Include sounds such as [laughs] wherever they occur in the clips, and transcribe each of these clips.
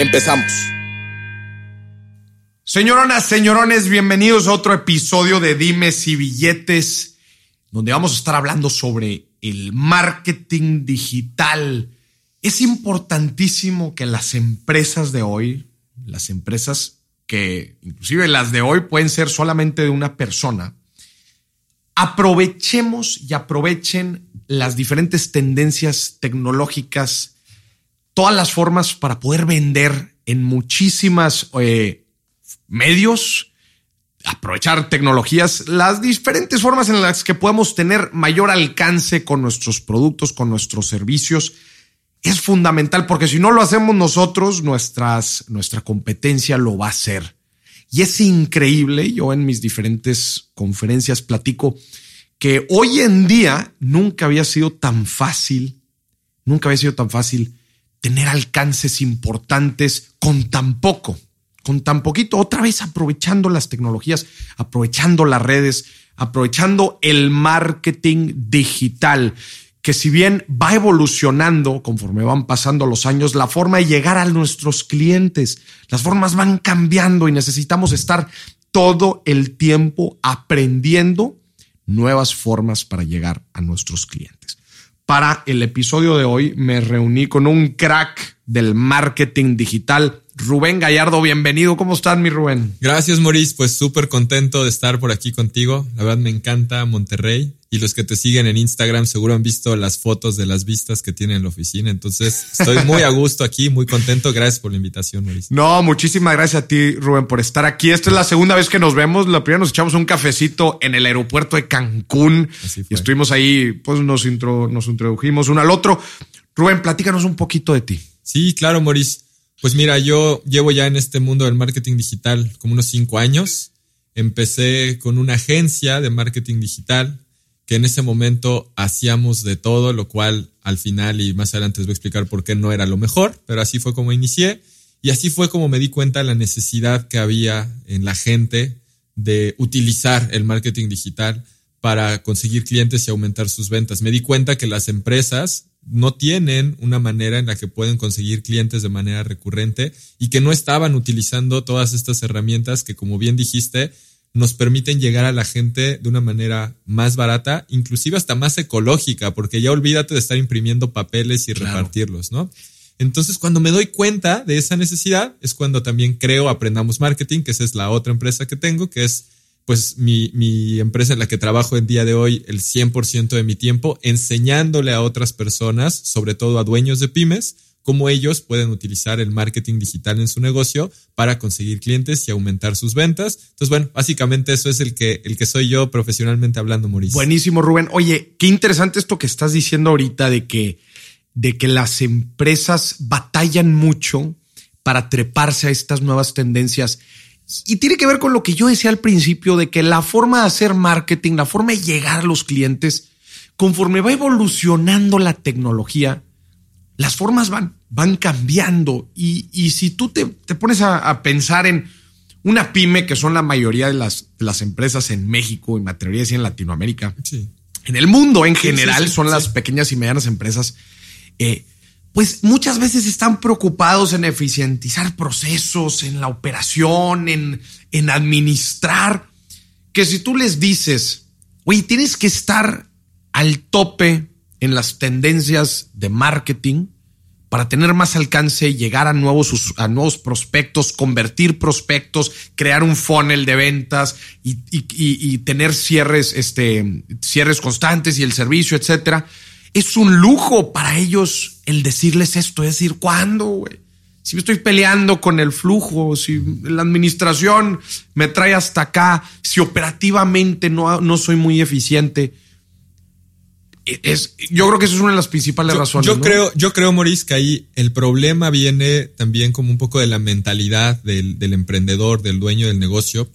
Empezamos. Señoronas, señorones, bienvenidos a otro episodio de Dimes y Billetes, donde vamos a estar hablando sobre el marketing digital. Es importantísimo que las empresas de hoy, las empresas que inclusive las de hoy pueden ser solamente de una persona, aprovechemos y aprovechen las diferentes tendencias tecnológicas, todas las formas para poder vender en muchísimas eh, medios, aprovechar tecnologías, las diferentes formas en las que podemos tener mayor alcance con nuestros productos, con nuestros servicios, es fundamental porque si no lo hacemos nosotros, nuestras, nuestra competencia lo va a hacer. Y es increíble, yo en mis diferentes conferencias platico que hoy en día nunca había sido tan fácil, nunca había sido tan fácil tener alcances importantes con tan poco, con tan poquito, otra vez aprovechando las tecnologías, aprovechando las redes, aprovechando el marketing digital que si bien va evolucionando conforme van pasando los años, la forma de llegar a nuestros clientes, las formas van cambiando y necesitamos estar todo el tiempo aprendiendo nuevas formas para llegar a nuestros clientes. Para el episodio de hoy me reuní con un crack del marketing digital, Rubén Gallardo. Bienvenido, ¿cómo estás, mi Rubén? Gracias, Maurice. Pues súper contento de estar por aquí contigo. La verdad me encanta Monterrey y los que te siguen en Instagram seguro han visto las fotos de las vistas que tiene en la oficina. Entonces, estoy muy a gusto aquí, muy contento. Gracias por la invitación, Mauricio. No, muchísimas gracias a ti, Rubén, por estar aquí. Esta es la segunda vez que nos vemos. La primera nos echamos un cafecito en el aeropuerto de Cancún y estuvimos ahí, pues nos, intro, nos introdujimos uno al otro. Rubén, platícanos un poquito de ti. Sí, claro, Maurice. Pues mira, yo llevo ya en este mundo del marketing digital como unos cinco años. Empecé con una agencia de marketing digital que en ese momento hacíamos de todo, lo cual al final y más adelante les voy a explicar por qué no era lo mejor, pero así fue como inicié y así fue como me di cuenta de la necesidad que había en la gente de utilizar el marketing digital para conseguir clientes y aumentar sus ventas. Me di cuenta que las empresas no tienen una manera en la que pueden conseguir clientes de manera recurrente y que no estaban utilizando todas estas herramientas que, como bien dijiste, nos permiten llegar a la gente de una manera más barata, inclusive hasta más ecológica, porque ya olvídate de estar imprimiendo papeles y repartirlos, ¿no? Entonces, cuando me doy cuenta de esa necesidad, es cuando también creo Aprendamos Marketing, que esa es la otra empresa que tengo, que es pues mi, mi empresa en la que trabajo en día de hoy el 100% de mi tiempo, enseñándole a otras personas, sobre todo a dueños de pymes, cómo ellos pueden utilizar el marketing digital en su negocio para conseguir clientes y aumentar sus ventas. Entonces, bueno, básicamente eso es el que, el que soy yo profesionalmente hablando, Mauricio. Buenísimo, Rubén. Oye, qué interesante esto que estás diciendo ahorita de que, de que las empresas batallan mucho para treparse a estas nuevas tendencias. Y tiene que ver con lo que yo decía al principio de que la forma de hacer marketing, la forma de llegar a los clientes, conforme va evolucionando la tecnología, las formas van, van cambiando. Y, si tú te, pones a, pensar en una pyme, que son la mayoría de las, las empresas en México y me atrevería en Latinoamérica, en el mundo en general son las pequeñas y medianas empresas, eh, pues muchas veces están preocupados en eficientizar procesos, en la operación, en, en administrar, que si tú les dices, oye, tienes que estar al tope en las tendencias de marketing para tener más alcance, llegar a nuevos, a nuevos prospectos, convertir prospectos, crear un funnel de ventas y, tener cierres, este, cierres constantes y el servicio, etcétera. Es un lujo para ellos el decirles esto, es decir, ¿cuándo, Si me estoy peleando con el flujo, si la administración me trae hasta acá, si operativamente no, no soy muy eficiente, Es, yo creo que eso es una de las principales razones. Yo creo, yo creo, Maurice, que ahí el problema viene también como un poco de la mentalidad del, del emprendedor, del dueño del negocio.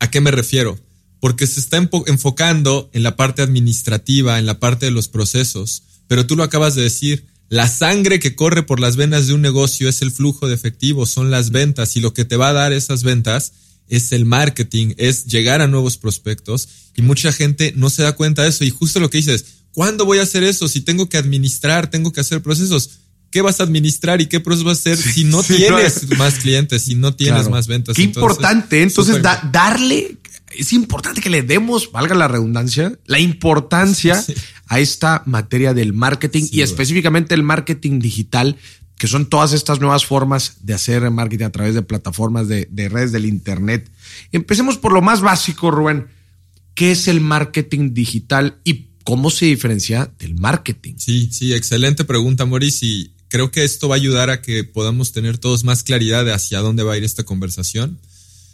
¿A qué me refiero? Porque se está enfocando en la parte administrativa, en la parte de los procesos. Pero tú lo acabas de decir, la sangre que corre por las venas de un negocio es el flujo de efectivo, son las ventas y lo que te va a dar esas ventas es el marketing, es llegar a nuevos prospectos y mucha gente no se da cuenta de eso y justo lo que dices, ¿cuándo voy a hacer eso? Si tengo que administrar, tengo que hacer procesos. ¿Qué vas a administrar y qué procesos vas a hacer si no tienes más clientes, si no tienes más ventas? Qué importante. Entonces, darle, es importante que le demos, valga la redundancia, la importancia a esta materia del marketing y específicamente el marketing digital, que son todas estas nuevas formas de hacer marketing a través de plataformas de, redes del Internet. Empecemos por lo más básico, Rubén. ¿Qué es el marketing digital y cómo se diferencia del marketing? Sí, sí, excelente pregunta, Maurice. Y creo que esto va a ayudar a que podamos tener todos más claridad de hacia dónde va a ir esta conversación.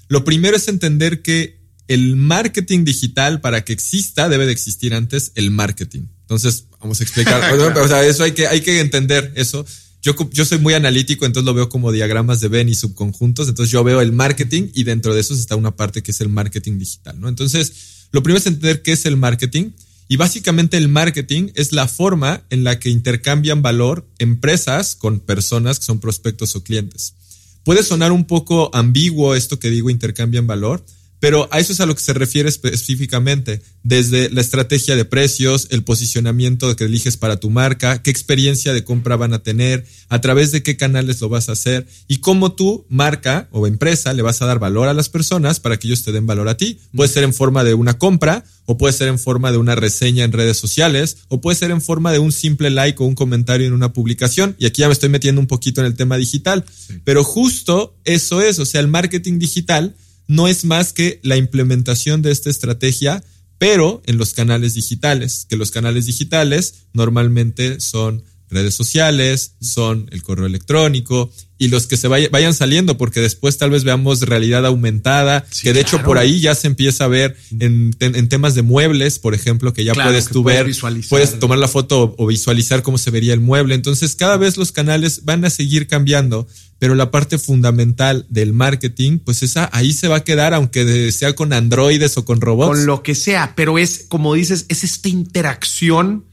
Lo primero es entender que el marketing digital, para que exista, debe de existir antes el marketing. Entonces, vamos a explicar. [laughs] o sea, eso hay que, hay que entender eso. Yo, yo soy muy analítico, entonces lo veo como diagramas de Venn y subconjuntos. Entonces yo veo el marketing y dentro de eso está una parte que es el marketing digital, ¿no? Entonces, lo primero es entender qué es el marketing. Y básicamente el marketing es la forma en la que intercambian valor empresas con personas que son prospectos o clientes. Puede sonar un poco ambiguo esto que digo intercambian valor, pero a eso es a lo que se refiere específicamente, desde la estrategia de precios, el posicionamiento que eliges para tu marca, qué experiencia de compra van a tener, a través de qué canales lo vas a hacer y cómo tu marca o empresa le vas a dar valor a las personas para que ellos te den valor a ti. Puede ser en forma de una compra o puede ser en forma de una reseña en redes sociales o puede ser en forma de un simple like o un comentario en una publicación. Y aquí ya me estoy metiendo un poquito en el tema digital, pero justo eso es, o sea, el marketing digital no es más que la implementación de esta estrategia, pero en los canales digitales, que los canales digitales normalmente son redes sociales, son el correo electrónico y los que se vayan saliendo, porque después tal vez veamos realidad aumentada, que de hecho por ahí ya se empieza a ver en, temas de muebles, por ejemplo, que ya puedes tú ver, puedes tomar la foto o visualizar cómo se vería el mueble. Entonces cada vez los canales van a seguir cambiando, pero la parte fundamental del marketing, pues esa ahí se va a quedar, aunque sea con androides o con robots. Con lo que sea, pero es, como dices, es esta interacción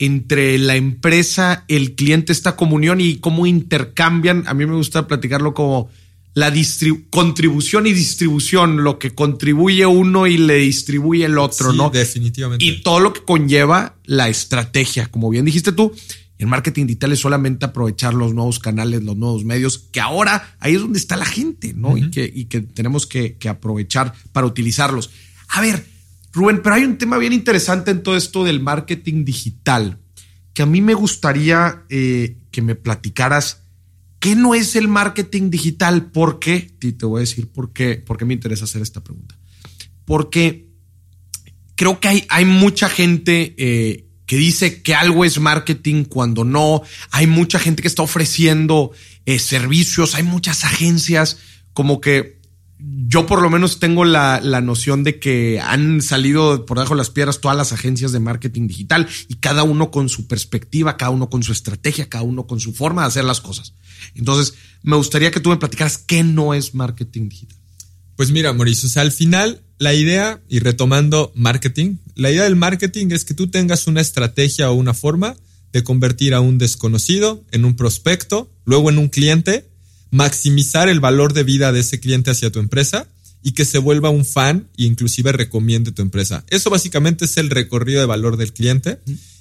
entre la empresa, el cliente, esta comunión y cómo intercambian. A mí me gusta platicarlo como la contribución y distribución, lo que contribuye uno y le distribuye el otro, ¿no? Definitivamente. Y todo lo que conlleva la estrategia, como bien dijiste tú. El marketing digital es solamente aprovechar los nuevos canales, los nuevos medios, que ahora ahí es donde está la gente, ¿no? y, que, y que tenemos que, que aprovechar para utilizarlos. A ver, Rubén, pero hay un tema bien interesante en todo esto del marketing digital, que a mí me gustaría eh, que me platicaras qué no es el marketing digital, por qué, y te voy a decir por qué, por qué me interesa hacer esta pregunta. Porque creo que hay, hay mucha gente eh, que dice que algo es marketing cuando no, hay mucha gente que está ofreciendo eh, servicios, hay muchas agencias como que yo por lo menos tengo la, noción de que han salido por debajo de las piedras todas las agencias de marketing digital y cada uno con su perspectiva, cada uno con su estrategia, cada uno con su forma de hacer las cosas. Entonces, me gustaría que tú me platicaras qué no es marketing digital. Pues mira, Mauricio, sea, al final la idea, y retomando marketing, la idea del marketing es que tú tengas una estrategia o una forma de convertir a un desconocido en un prospecto, luego en un cliente maximizar el valor de vida de ese cliente hacia tu empresa y que se vuelva un fan e inclusive recomiende tu empresa. Eso básicamente es el recorrido de valor del cliente.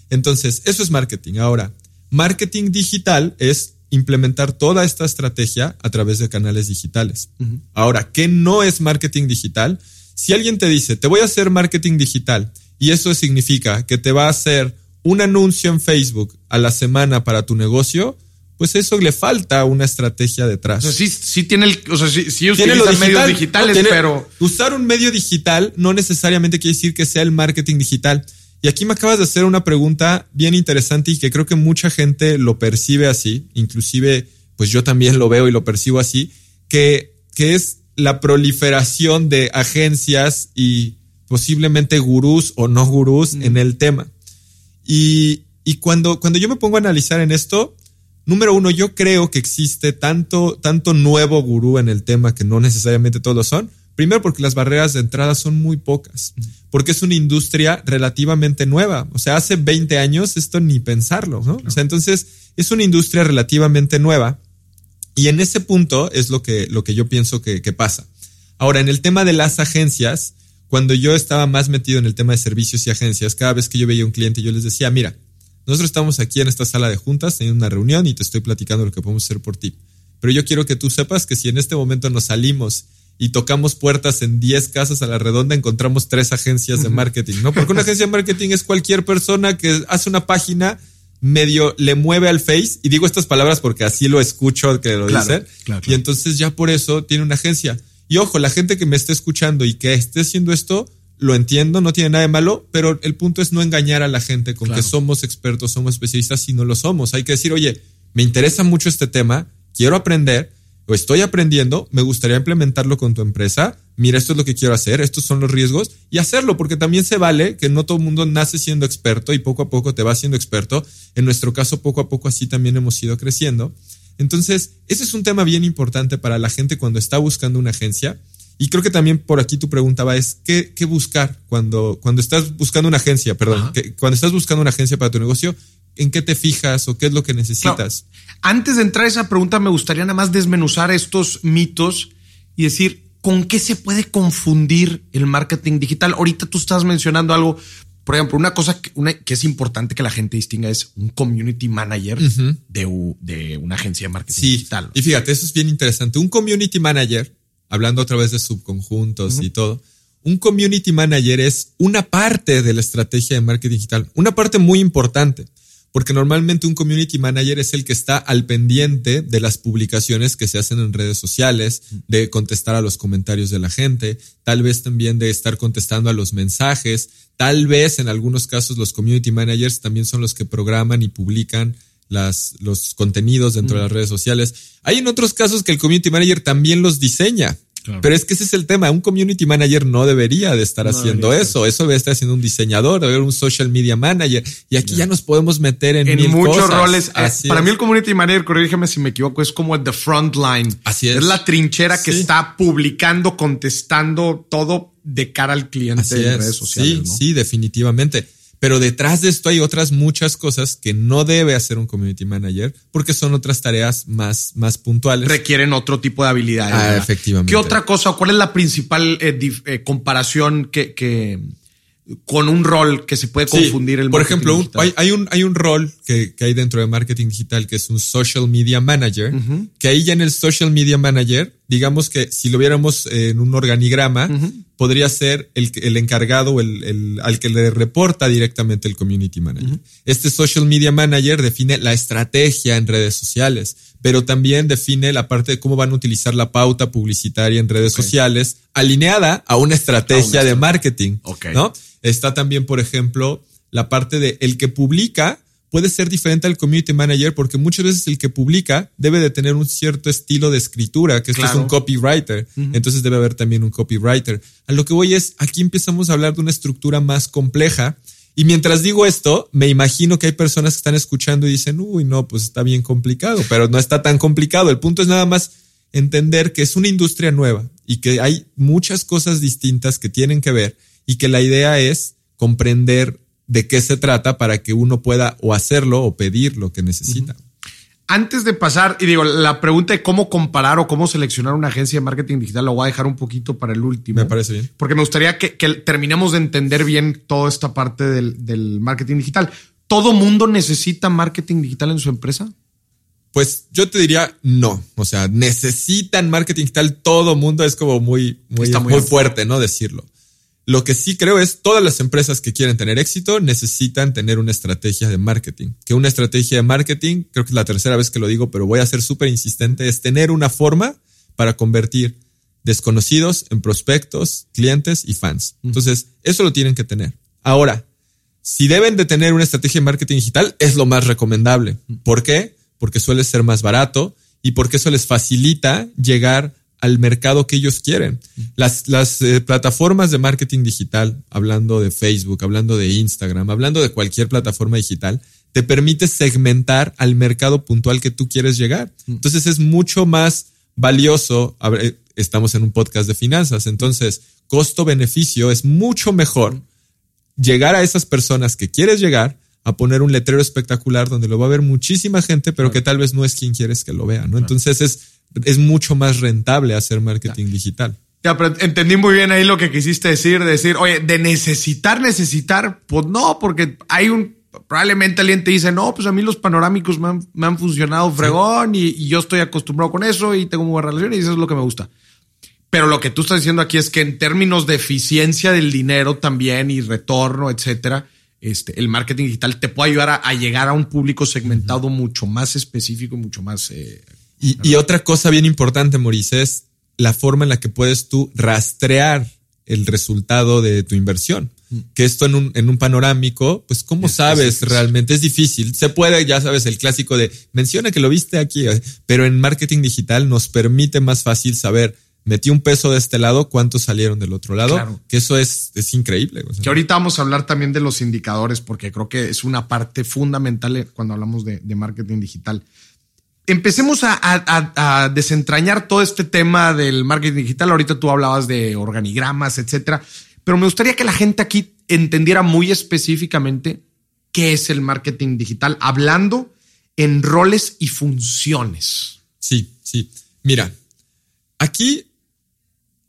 Entonces, eso es marketing. Ahora, marketing digital es implementar toda esta estrategia a través de canales digitales. Ahora, ¿qué no es marketing digital? Si alguien te dice, te voy a hacer marketing digital y eso significa que te va a hacer un anuncio en Facebook a la semana para tu negocio, pues eso le falta una estrategia detrás. O sea, sí, sí tiene el, o sea, sí, sí tiene los medios digitales, pero usar un medio digital no necesariamente quiere decir que sea el marketing digital. Y aquí me acabas de hacer una pregunta bien interesante y que creo que mucha gente lo percibe así, inclusive pues yo también lo veo y lo percibo así, que, que es la proliferación de agencias y posiblemente gurús o no gurús mm. en el tema. Y, y cuando, cuando yo me pongo a analizar en esto, número uno, yo creo que existe tanto, tanto nuevo gurú en el tema que no necesariamente todos lo son. Primero porque las barreras de entrada son muy pocas, porque es una industria relativamente nueva. O sea, hace 20 años esto ni pensarlo, ¿no? O sea, entonces es una industria relativamente nueva y en ese punto es lo que, lo que yo pienso que, que pasa. Ahora, en el tema de las agencias, cuando yo estaba más metido en el tema de servicios y agencias, cada vez que yo veía un cliente, yo les decía, mira, nosotros estamos aquí en esta sala de juntas, teniendo una reunión y te estoy platicando lo que podemos hacer por ti. Pero yo quiero que tú sepas que si en este momento nos salimos y tocamos puertas en 10 casas a la redonda, encontramos tres agencias de marketing, ¿no? Porque una agencia de marketing es cualquier persona que hace una página medio le mueve al face y digo estas palabras porque así lo escucho que lo dicen y entonces ya por eso tiene una agencia y ojo la gente que me esté escuchando y que esté haciendo esto lo entiendo no tiene nada de malo pero el punto es no engañar a la gente con que somos expertos somos especialistas si no lo somos hay que decir oye me interesa mucho este tema quiero aprender o estoy aprendiendo, me gustaría implementarlo con tu empresa, mira, esto es lo que quiero hacer, estos son los riesgos y hacerlo, porque también se vale que no todo el mundo nace siendo experto y poco a poco te va siendo experto. En nuestro caso, poco a poco así también hemos ido creciendo. Entonces, ese es un tema bien importante para la gente cuando está buscando una agencia. Y creo que también por aquí tu pregunta va es, ¿qué, qué buscar cuando, cuando estás buscando una agencia? Perdón, cuando estás buscando una agencia para tu negocio, ¿en qué te fijas o qué es lo que necesitas? Antes de entrar a esa pregunta, me gustaría nada más desmenuzar estos mitos y decir, ¿con qué se puede confundir el marketing digital? Ahorita tú estás mencionando algo, por ejemplo, una cosa que, que es importante que la gente distinga es un community manager de, de, una agencia de marketing digital. Y fíjate, eso es bien interesante. Un community manager, hablando otra vez de subconjuntos y todo, un community manager es una parte de la estrategia de marketing digital, una parte muy importante porque normalmente un community manager es el que está al pendiente de las publicaciones que se hacen en redes sociales, de contestar a los comentarios de la gente, tal vez también de estar contestando a los mensajes, tal vez en algunos casos los community managers también son los que programan y publican las, los contenidos dentro de las redes sociales. Hay en otros casos que el community manager también los diseña. Pero es que ese es el tema. Un community manager no debería de estar haciendo eso. Eso debe estar haciendo un diseñador, debe haber un social media manager. Y aquí ya nos podemos meter en, en muchos roles. Eh, para mí el community manager, corrígeme si me equivoco, es como the front line. Así es. Es la trinchera que está publicando, contestando todo de cara al cliente en redes sociales. Sí, sí, definitivamente. Pero detrás de esto hay otras muchas cosas que no debe hacer un community manager porque son otras tareas más, más puntuales. Requieren otro tipo de habilidades. Ah, efectivamente. ¿Qué otra cosa? ¿Cuál es la principal eh, eh, comparación que, que, con un rol que se puede confundir el Por ejemplo, hay, hay, un, hay un rol que, que, hay dentro de marketing digital que es un social media manager, que ahí ya en el social media manager, digamos que si lo viéramos en un organigrama, podría ser el, el encargado o el, el, al que le reporta directamente el community manager. Este social media manager define la estrategia en redes sociales, pero también define la parte de cómo van a utilizar la pauta publicitaria en redes sociales alineada a una estrategia de marketing. ¿no? Está también, por ejemplo, la parte de el que publica puede ser diferente al community manager porque muchas veces el que publica debe de tener un cierto estilo de escritura, que esto es un copywriter. Entonces debe haber también un copywriter. A lo que voy es, aquí empezamos a hablar de una estructura más compleja. Y mientras digo esto, me imagino que hay personas que están escuchando y dicen, uy, no, pues está bien complicado, pero no está tan complicado. El punto es nada más entender que es una industria nueva y que hay muchas cosas distintas que tienen que ver y que la idea es comprender de qué se trata para que uno pueda o hacerlo o pedir lo que necesita. Antes de pasar, y digo, la pregunta de cómo comparar o cómo seleccionar una agencia de marketing digital la voy a dejar un poquito para el último. Me parece bien. Porque me gustaría que, terminemos de entender bien toda esta parte del, del marketing digital. ¿Todo mundo necesita marketing digital en su empresa? Pues yo te diría no. O sea, necesitan marketing digital todo mundo. Es como muy, muy, muy fuerte, ¿no? Decirlo. Lo que sí creo es todas las empresas que quieren tener éxito necesitan tener una estrategia de marketing. Que una estrategia de marketing, creo que es la tercera vez que lo digo, pero voy a ser súper insistente, es tener una forma para convertir desconocidos en prospectos, clientes y fans. Entonces, eso lo tienen que tener. Ahora, si deben de tener una estrategia de marketing digital, es lo más recomendable. ¿Por qué? Porque suele ser más barato y porque eso les facilita llegar al mercado que ellos quieren. Las, las eh, plataformas de marketing digital, hablando de Facebook, hablando de Instagram, hablando de cualquier plataforma digital, te permite segmentar al mercado puntual que tú quieres llegar. Entonces es mucho más valioso. Estamos en un podcast de finanzas, entonces costo-beneficio es mucho mejor llegar a esas personas que quieres llegar a poner un letrero espectacular donde lo va a ver muchísima gente, pero que tal vez no es quien quieres que lo vea, ¿no? Entonces es, es mucho más rentable hacer marketing digital. Ya, pero entendí muy bien ahí lo que quisiste decir, decir, oye, de necesitar, necesitar, pues no, porque hay un, probablemente alguien te dice, no, pues a mí los panorámicos me han, funcionado fregón y, yo estoy acostumbrado con eso y tengo muy buena relación y eso es lo que me gusta. Pero lo que tú estás diciendo aquí es que en términos de eficiencia del dinero también y retorno, etcétera, este, el marketing digital te puede ayudar a, llegar a un público segmentado mucho más específico y mucho más. Eh, y, otra cosa bien importante, Maurice, es la forma en la que puedes tú rastrear el resultado de tu inversión. Que esto en un, en un panorámico, pues, ¿cómo sabes realmente? Es difícil. Se puede, ya sabes, el clásico de menciona que lo viste aquí, pero en marketing digital nos permite más fácil saber metí un peso de este lado, ¿cuántos salieron del otro lado? Que eso es, es increíble. Que ahorita vamos a hablar también de los indicadores, porque creo que es una parte fundamental cuando hablamos de, marketing digital. Empecemos a, desentrañar todo este tema del marketing digital. Ahorita tú hablabas de organigramas, etcétera, pero me gustaría que la gente aquí entendiera muy específicamente qué es el marketing digital, hablando en roles y funciones. Sí, sí. Mira, aquí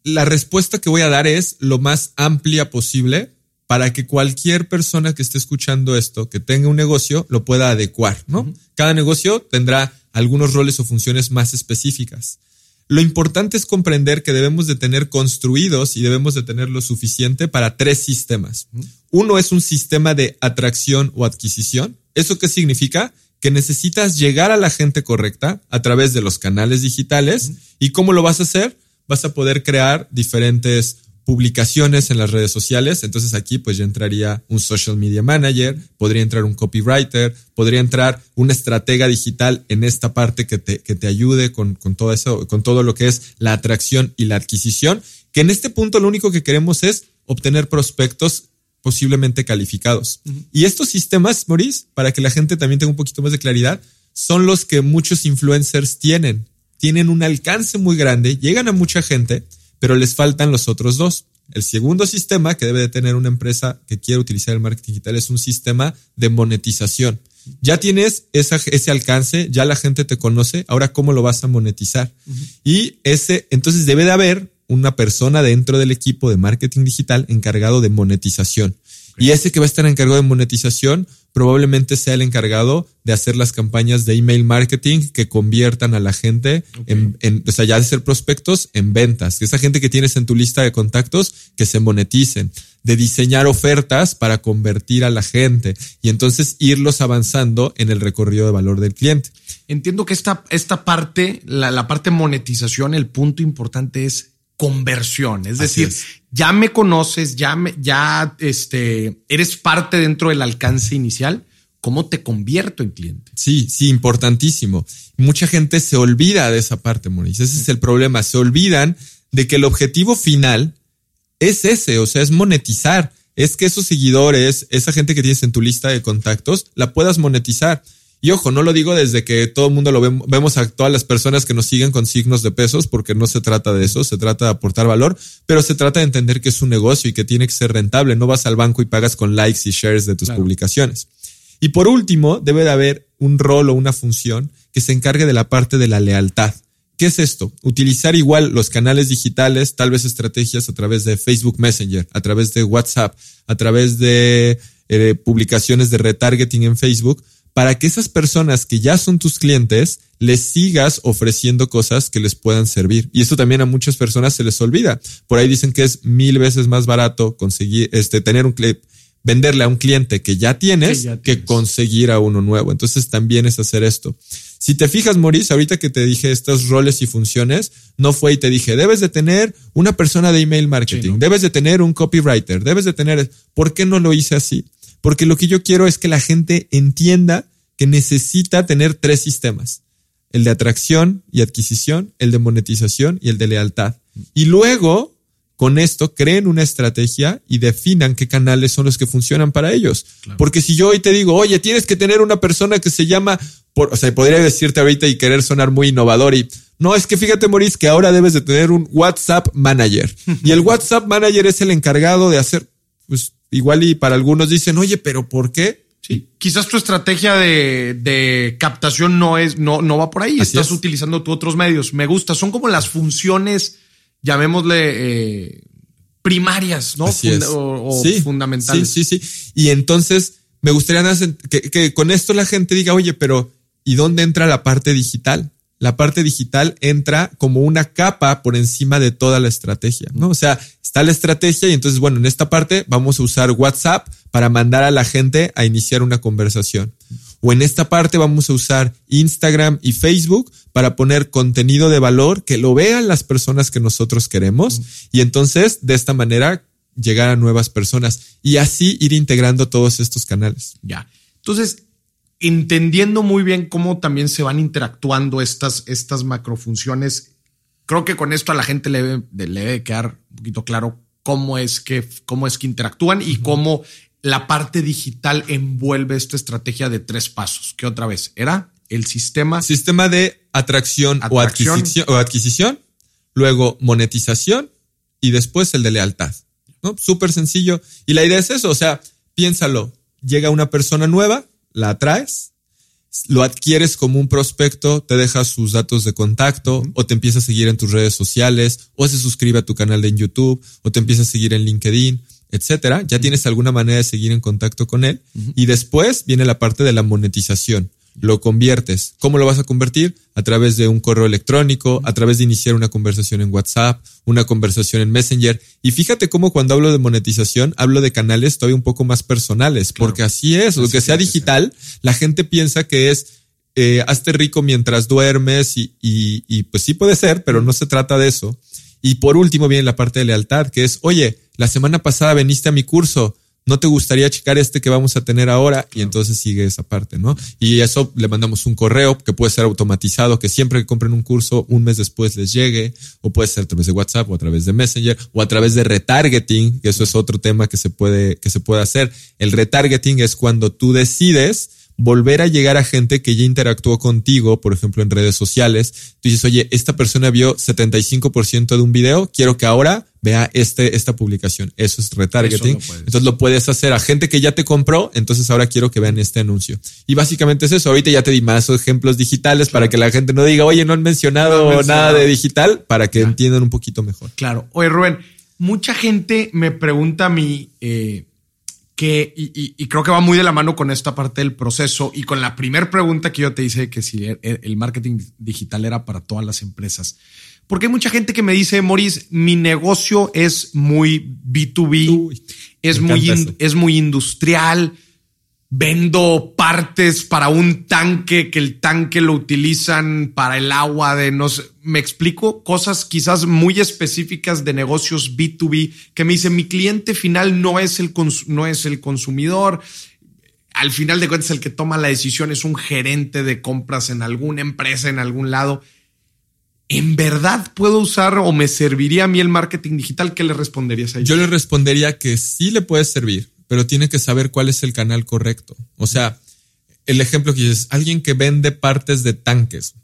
la respuesta que voy a dar es lo más amplia posible para que cualquier persona que esté escuchando esto, que tenga un negocio, lo pueda adecuar, ¿no? Cada negocio tendrá algunos roles o funciones más específicas. Lo importante es comprender que debemos de tener construidos y debemos de tener lo suficiente para tres sistemas. Uno es un sistema de atracción o adquisición. ¿Eso qué significa? Que necesitas llegar a la gente correcta a través de los canales digitales. ¿Y cómo lo vas a hacer? Vas a poder crear diferentes publicaciones en las redes sociales. Entonces aquí pues ya entraría un social media manager, podría entrar un copywriter, podría entrar una estratega digital en esta parte que te, que te ayude con, con todo eso, con todo lo que es la atracción y la adquisición, que en este punto lo único que queremos es obtener prospectos posiblemente calificados. Y estos sistemas, Maurice, para que la gente también tenga un poquito más de claridad, son los que muchos influencers tienen tienen un alcance muy grande, llegan a mucha gente, pero les faltan los otros dos. El segundo sistema que debe de tener una empresa que quiere utilizar el marketing digital es un sistema de monetización. Ya tienes ese alcance, ya la gente te conoce, ahora cómo lo vas a monetizar. Y ese, entonces debe de haber una persona dentro del equipo de marketing digital encargado de monetización. Y ese que va a estar encargado de monetización probablemente sea el encargado de hacer las campañas de email marketing que conviertan a la gente en, o sea, ya de ser prospectos en ventas. Esa gente que tienes en tu lista de contactos que se moneticen, de diseñar ofertas para convertir a la gente y entonces irlos avanzando en el recorrido de valor del cliente. Entiendo que esta, esta parte, la, la parte monetización, el punto importante es conversión. Es decir, ya me conoces, ya me, ya este, eres parte dentro del alcance inicial. ¿Cómo te convierto en cliente? Sí, sí, importantísimo. Mucha gente se olvida de esa parte, Mauricio. Ese es el problema. Se olvidan de que el objetivo final es ese, o sea, es monetizar. Es que esos seguidores, esa gente que tienes en tu lista de contactos, la puedas monetizar. Y ojo, no lo digo desde que todo el mundo lo vemos, vemos a todas las personas que nos siguen con signos de pesos, porque no se trata de eso, se trata de aportar valor, pero se trata de entender que es un negocio y que tiene que ser rentable. No vas al banco y pagas con likes y shares de tus publicaciones. Y por último, debe de haber un rol o una función que se encargue de la parte de la lealtad. ¿Qué es esto? Utilizar igual los canales digitales, tal vez estrategias a través de Facebook Messenger, a través de WhatsApp, a través de eh, publicaciones de retargeting en Facebook, para que esas personas que ya son tus clientes les sigas ofreciendo cosas que les puedan servir. Y esto también a muchas personas se les olvida. Por ahí dicen que es mil veces más barato conseguir, este, tener un clip, venderle a un cliente que ya tienes que, conseguir a uno nuevo. Entonces también es hacer esto. Si te fijas, Maurice, ahorita que te dije estos roles y funciones, no fue y te dije, debes de tener una persona de email marketing, debes de tener un copywriter, debes de tener, ¿por qué no lo hice así? Porque lo que yo quiero es que la gente entienda que necesita tener tres sistemas. el de atracción y adquisición, el de monetización y el de lealtad. Y luego, con esto, creen una estrategia y definan qué canales son los que funcionan para ellos. Porque si yo hoy te digo, oye, tienes que tener una persona que se llama, por, o sea, podría decirte ahorita y querer sonar muy innovador y no, es que fíjate, Maurice, que ahora debes de tener un WhatsApp manager. [laughs] Y el WhatsApp manager es el encargado de hacer, pues igual y para algunos dicen, oye, pero ¿por qué? Sí, quizás tu estrategia de, captación no es, no, no va por ahí. Estás utilizando tú otros medios. Me gusta. Son como las funciones, llamémosle eh, primarias, ¿no? o, fundamentales. Sí, sí, sí. Y entonces me gustaría que, que con esto la gente diga, oye, pero ¿y dónde entra la parte digital? La parte digital entra como una capa por encima de toda la estrategia, ¿no? O sea, está la estrategia y entonces, bueno, en esta parte vamos a usar WhatsApp para mandar a la gente a iniciar una conversación. O en esta parte vamos a usar Instagram y Facebook para poner contenido de valor que lo vean las personas que nosotros queremos y entonces de esta manera llegar a nuevas personas y así ir integrando todos estos canales. Ya. Entonces, entendiendo muy bien cómo también se van interactuando estas, estas macrofunciones, creo que con esto a la gente le debe, debe quedar un poquito claro cómo es que, cómo es que interactúan y cómo la parte digital envuelve esta estrategia de tres pasos. Que otra vez era el sistema. Sistema de atracción, o, adquisición, o adquisición, luego monetización y después el de lealtad. ¿no? Súper sencillo. Y la idea es eso, o sea, piénsalo. Llega una persona nueva, la atraes, lo adquieres como un prospecto, te dejas sus datos de contacto o te empieza a seguir en tus redes sociales o se suscribe a tu canal de YouTube o te empieza a seguir en LinkedIn, etcétera. Ya tienes alguna manera de seguir en contacto con él. Y después viene la parte de la monetización lo conviertes. ¿Cómo lo vas a convertir? A través de un correo electrónico, a través de iniciar una conversación en WhatsApp, una conversación en Messenger. Y fíjate cómo cuando hablo de monetización, hablo de canales todavía un poco más personales, porque así es, lo que sea digital, la gente piensa que es eh, hazte rico mientras duermes y, y, y pues sí puede ser, pero no se trata de eso. Y por último viene la parte de lealtad, que es, oye, la semana pasada veniste a mi curso, ¿no te gustaría checar este que vamos a tener ahora? Y entonces sigue esa parte, ¿no? Y eso le mandamos un correo que puede ser automatizado, que siempre que compren un curso, un mes después les llegue, o puede ser a través de WhatsApp o a través de Messenger o a través de retargeting, que eso es otro tema que se puede, que se puede hacer. El retargeting es cuando tú decides volver a llegar a gente que ya interactuó contigo, por ejemplo, en redes sociales. Tú dices, oye, esta persona vio 75% de un video, quiero que ahora vea este, esta publicación. Eso es retargeting. entonces lo puedes hacer a gente que ya te compró, entonces ahora quiero que vean este anuncio. Y básicamente es eso. Ahorita ya te di más ejemplos digitales para que la gente no diga, oye, no han mencionado, nada de digital, para que entiendan un poquito mejor. Claro. Oye, Rubén, mucha gente me pregunta a mí, eh, que, y, creo que va muy de la mano con esta parte del proceso y con la primera pregunta que yo te hice, que si el marketing digital era para todas las empresas. Porque hay mucha gente que me dice, Maurice, mi negocio es muy B2B, es, muy es muy industrial, vendo partes para un tanque, que el tanque lo utilizan para el agua de no sé, me explico cosas quizás muy específicas de negocios B2B que me dicen mi cliente final no es el, no es el consumidor. Al final de cuentas, el que toma la decisión es un gerente de compras en alguna empresa, en algún lado. ¿En verdad puedo usar o me serviría a mí el marketing digital? ¿Qué le responderías a ellos? Yo le respondería que sí le puede servir pero tiene que saber cuál es el canal correcto. O sea, el ejemplo que dices, alguien que vende partes de tanques.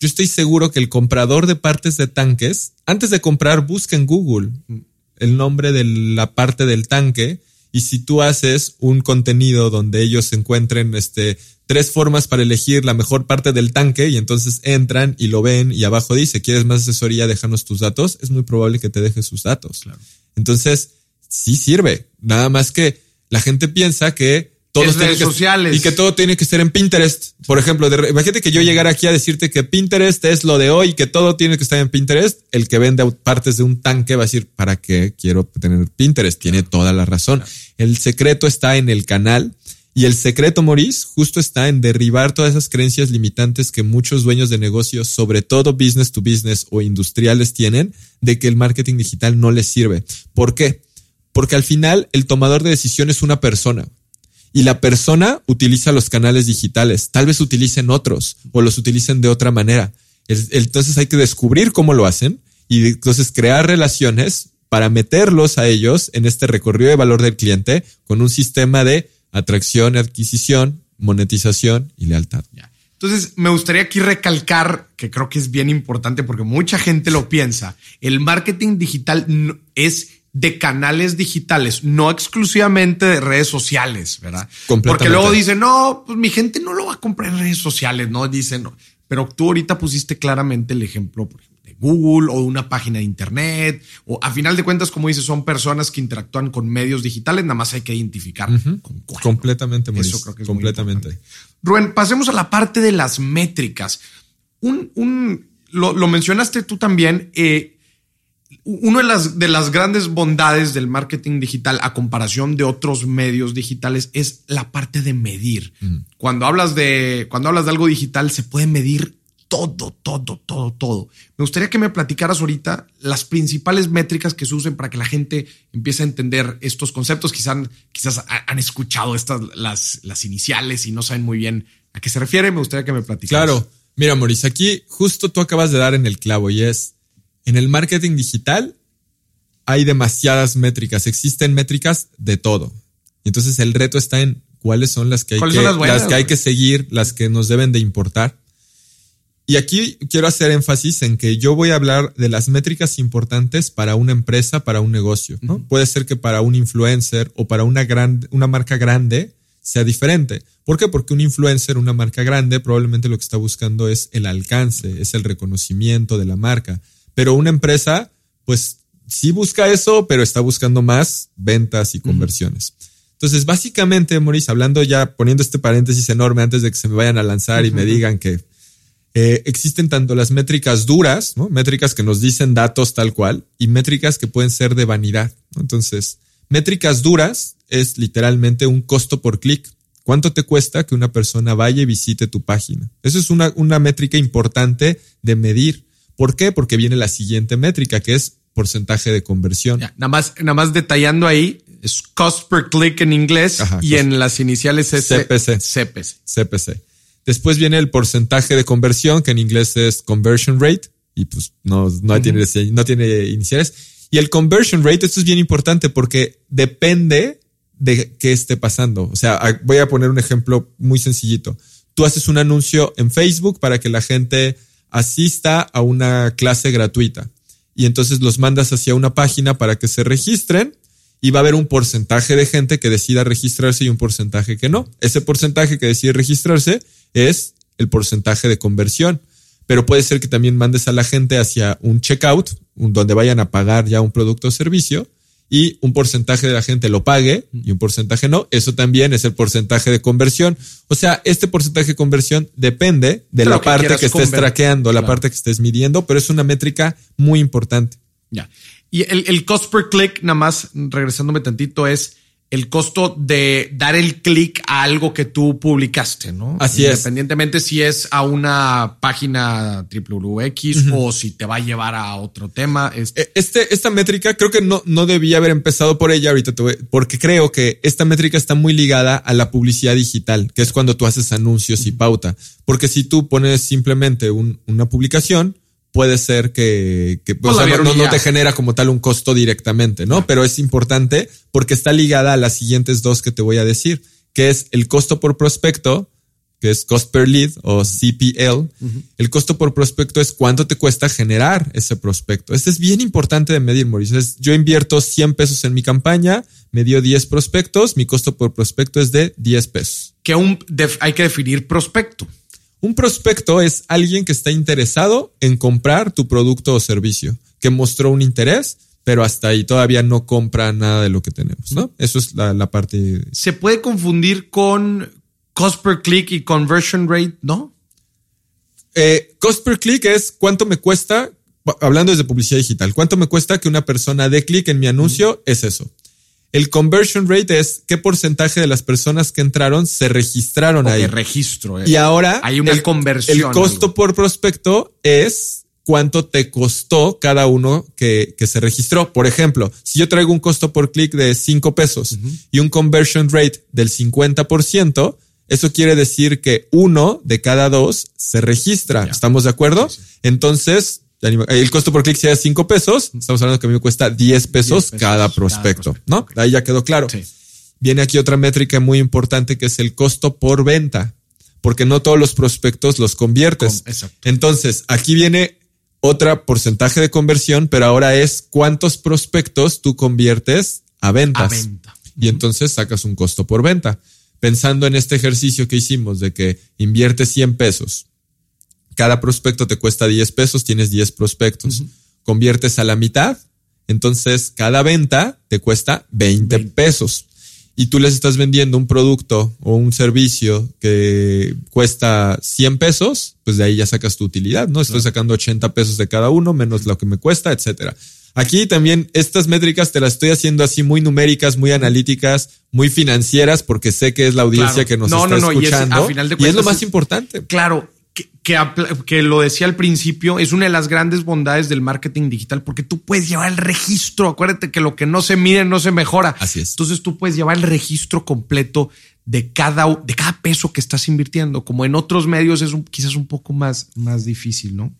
Yo estoy seguro que el comprador de partes de tanques, antes de comprar, busca en Google el nombre de la parte del tanque y si tú haces un contenido donde ellos encuentren este, tres formas para elegir la mejor parte del tanque y entonces entran y lo ven y abajo dice, ¿quieres más asesoría? Déjanos tus datos. Es muy probable que te deje sus datos. Entonces, sí sirve. Nada más que la gente piensa que todo redes sociales. y que todo tiene que ser en Pinterest. Por ejemplo, de, imagínate que yo llegara aquí a decirte que Pinterest es lo de hoy, que todo tiene que estar en Pinterest. El que vende partes de un tanque va a decir, ¿para qué quiero tener Pinterest? Tiene toda la razón. El secreto está en el canal. Y el secreto, Maurice, justo está en derribar todas esas creencias limitantes que muchos dueños de negocios, sobre todo business to business o industriales, tienen de que el marketing digital no les sirve. ¿Por qué? Porque al final el tomador de decisión es una persona. Y la persona utiliza los canales digitales. Tal vez utilicen otros o los utilicen de otra manera. Entonces hay que descubrir cómo lo hacen y entonces crear relaciones para meterlos a ellos en este recorrido de valor del cliente con un sistema de atracción, adquisición, monetización y lealtad. Entonces, me gustaría aquí recalcar que creo que es bien importante porque mucha gente lo piensa. El marketing digital es de canales digitales, no exclusivamente de redes sociales, ¿verdad? Porque luego dicen, no, pues mi gente no lo va a comprar en redes sociales, no dicen, no. Pero tú ahorita pusiste claramente el ejemplo, por ejemplo, de Google o de una página de Internet, o a final de cuentas, como dices, son personas que interactúan con medios digitales, nada más hay que identificar con cuál. Completamente, Eso creo que es completamente. Rubén, pasemos a la parte de las métricas. Un, un lo, lo mencionaste tú también, eh, una de las, de las grandes bondades del marketing digital a comparación de otros medios digitales es la parte de medir. Cuando hablas de, cuando hablas de algo digital, se puede medir todo, todo, todo, todo. Me gustaría que me platicaras ahorita las principales métricas que se usen para que la gente empiece a entender estos conceptos. Quizás, quizás han escuchado estas, las, las iniciales y no saben muy bien a qué se refiere. Me gustaría que me platicaras. Claro. Mira, Maurice, aquí justo tú acabas de dar en el clavo y es en el marketing digital hay demasiadas métricas, existen métricas de todo. Y entonces el reto está en cuáles son las que hay, que, las, que, hay que seguir, las que nos deben de importar. Y aquí quiero hacer énfasis en que yo voy a hablar de las métricas importantes para una empresa, para un negocio. ¿no? Puede ser que para un influencer o para una, gran, una marca grande sea diferente. ¿Por qué? Porque un influencer, una marca grande, probablemente lo que está buscando es el alcance, es el reconocimiento de la marca. Pero una empresa, pues sí busca eso, pero está buscando más ventas y conversiones. Entonces, básicamente, Maurice, hablando ya, poniendo este paréntesis enorme antes de que se me vayan a lanzar y me digan que eh, existen tanto las métricas duras, ¿no? métricas que nos dicen datos tal cual, y métricas que pueden ser de vanidad. Entonces, métricas duras es literalmente un costo por clic. ¿Cuánto te cuesta que una persona vaya y visite tu página? Eso es una, una métrica importante de medir. ¿Por qué? Porque viene la siguiente métrica, que es porcentaje de conversión. nada más, nada más detallando ahí, es cost per click en inglés y en las iniciales es CPC. CPC. CPC. Después viene el porcentaje de conversión, que en inglés es conversion rate, y pues no, no, tiene, no tiene iniciales. Y el conversion rate, esto es bien importante porque depende de qué esté pasando. O sea, voy a poner un ejemplo muy sencillito. Tú haces un anuncio en Facebook para que la gente asista a una clase gratuita y entonces los mandas hacia una página para que se registren y va a haber un porcentaje de gente que decida registrarse y un porcentaje que no. Ese porcentaje que decide registrarse es el porcentaje de conversión. Pero puede ser que también mandes a la gente hacia un checkout, donde vayan a pagar ya un producto o servicio, y un porcentaje de la gente lo pague y un porcentaje no. Eso también es el porcentaje de conversión. O sea, este porcentaje de conversión depende de la parte que, estés traqueando, la parte que estés midiendo, pero es una métrica muy importante. Ya. Y el, el cost per click, nada más regresándome tantito, es el costo de dar el clic a algo que tú publicaste, ¿no? Así es. Independientemente si es a una página WX o si te va a llevar a otro tema. E, este, esta métrica creo que no, no debía haber empezado por ella ahorita, porque creo que esta métrica está muy ligada a la publicidad digital, que es cuando tú haces anuncios y pauta. Porque si tú pones simplemente una publicación, puede ser que, no, te genera como tal un costo directamente, ¿no? Pero es importante porque está ligada a las siguientes dos que te voy a decir, que es el costo por prospecto, que es cost per lead o CPL. El costo por prospecto es cuánto te cuesta generar ese prospecto. Este es bien importante de medir, Mauricio. yo invierto 100 pesos en mi campaña, me dio 10 prospectos, mi costo por prospecto es de 10 pesos. Que hay que definir prospecto. Un prospecto es alguien que está interesado en comprar tu producto o servicio, que mostró un interés, pero hasta ahí todavía no compra nada de lo que tenemos, ¿no? Eso es la, parte. Se puede confundir con cost per click y conversion rate, ¿no? Eh, cost per click es cuánto me cuesta, hablando desde publicidad digital, cuánto me cuesta que una persona dé clic en mi anuncio, es eso. El conversion rate es qué porcentaje de las personas que entraron se registraron ahí. registro. Eh. Y ahora hay una conversión. El costo por prospecto es cuánto te costó cada uno que, que se registró. Por ejemplo, si yo traigo un costo por clic de 5 pesos y un conversion rate del 50%, eso quiere decir que uno de cada dos se registra. ¿Estamos de acuerdo? Entonces, el costo por clic sea 5 pesos. Estamos hablando que a mí me cuesta 10 pesos, cada, prospecto, ¿no? Ahí ya quedó claro. Viene aquí otra métrica muy importante que es el costo por venta, porque no todos los prospectos los conviertes. Entonces, aquí viene otra porcentaje de conversión, pero ahora es cuántos prospectos tú conviertes a ventas. A venta. Y entonces sacas un costo por venta. Pensando en este ejercicio que hicimos de que inviertes 100 pesos, cada prospecto te cuesta 10 pesos, tienes 10 prospectos. Conviertes a la mitad, entonces cada venta te cuesta 20, pesos. Y tú les estás vendiendo un producto o un servicio que cuesta 100 pesos, pues de ahí ya sacas tu utilidad, ¿no? Estoy sacando 80 pesos de cada uno, menos lo que me cuesta, etcétera. Aquí también estas métricas te las estoy haciendo así muy numéricas, muy analíticas, muy financieras, porque sé que es la audiencia que nos está escuchando. y es lo más importante. Claro, que, que, lo decía al principio, es una de las grandes bondades del marketing digital, porque tú puedes llevar el registro. Acuérdate que lo que no se mide no se mejora. Así es. Entonces tú puedes llevar el registro completo de cada, de cada peso que estás invirtiendo. Como en otros medios es quizás un poco más, más difícil, ¿no?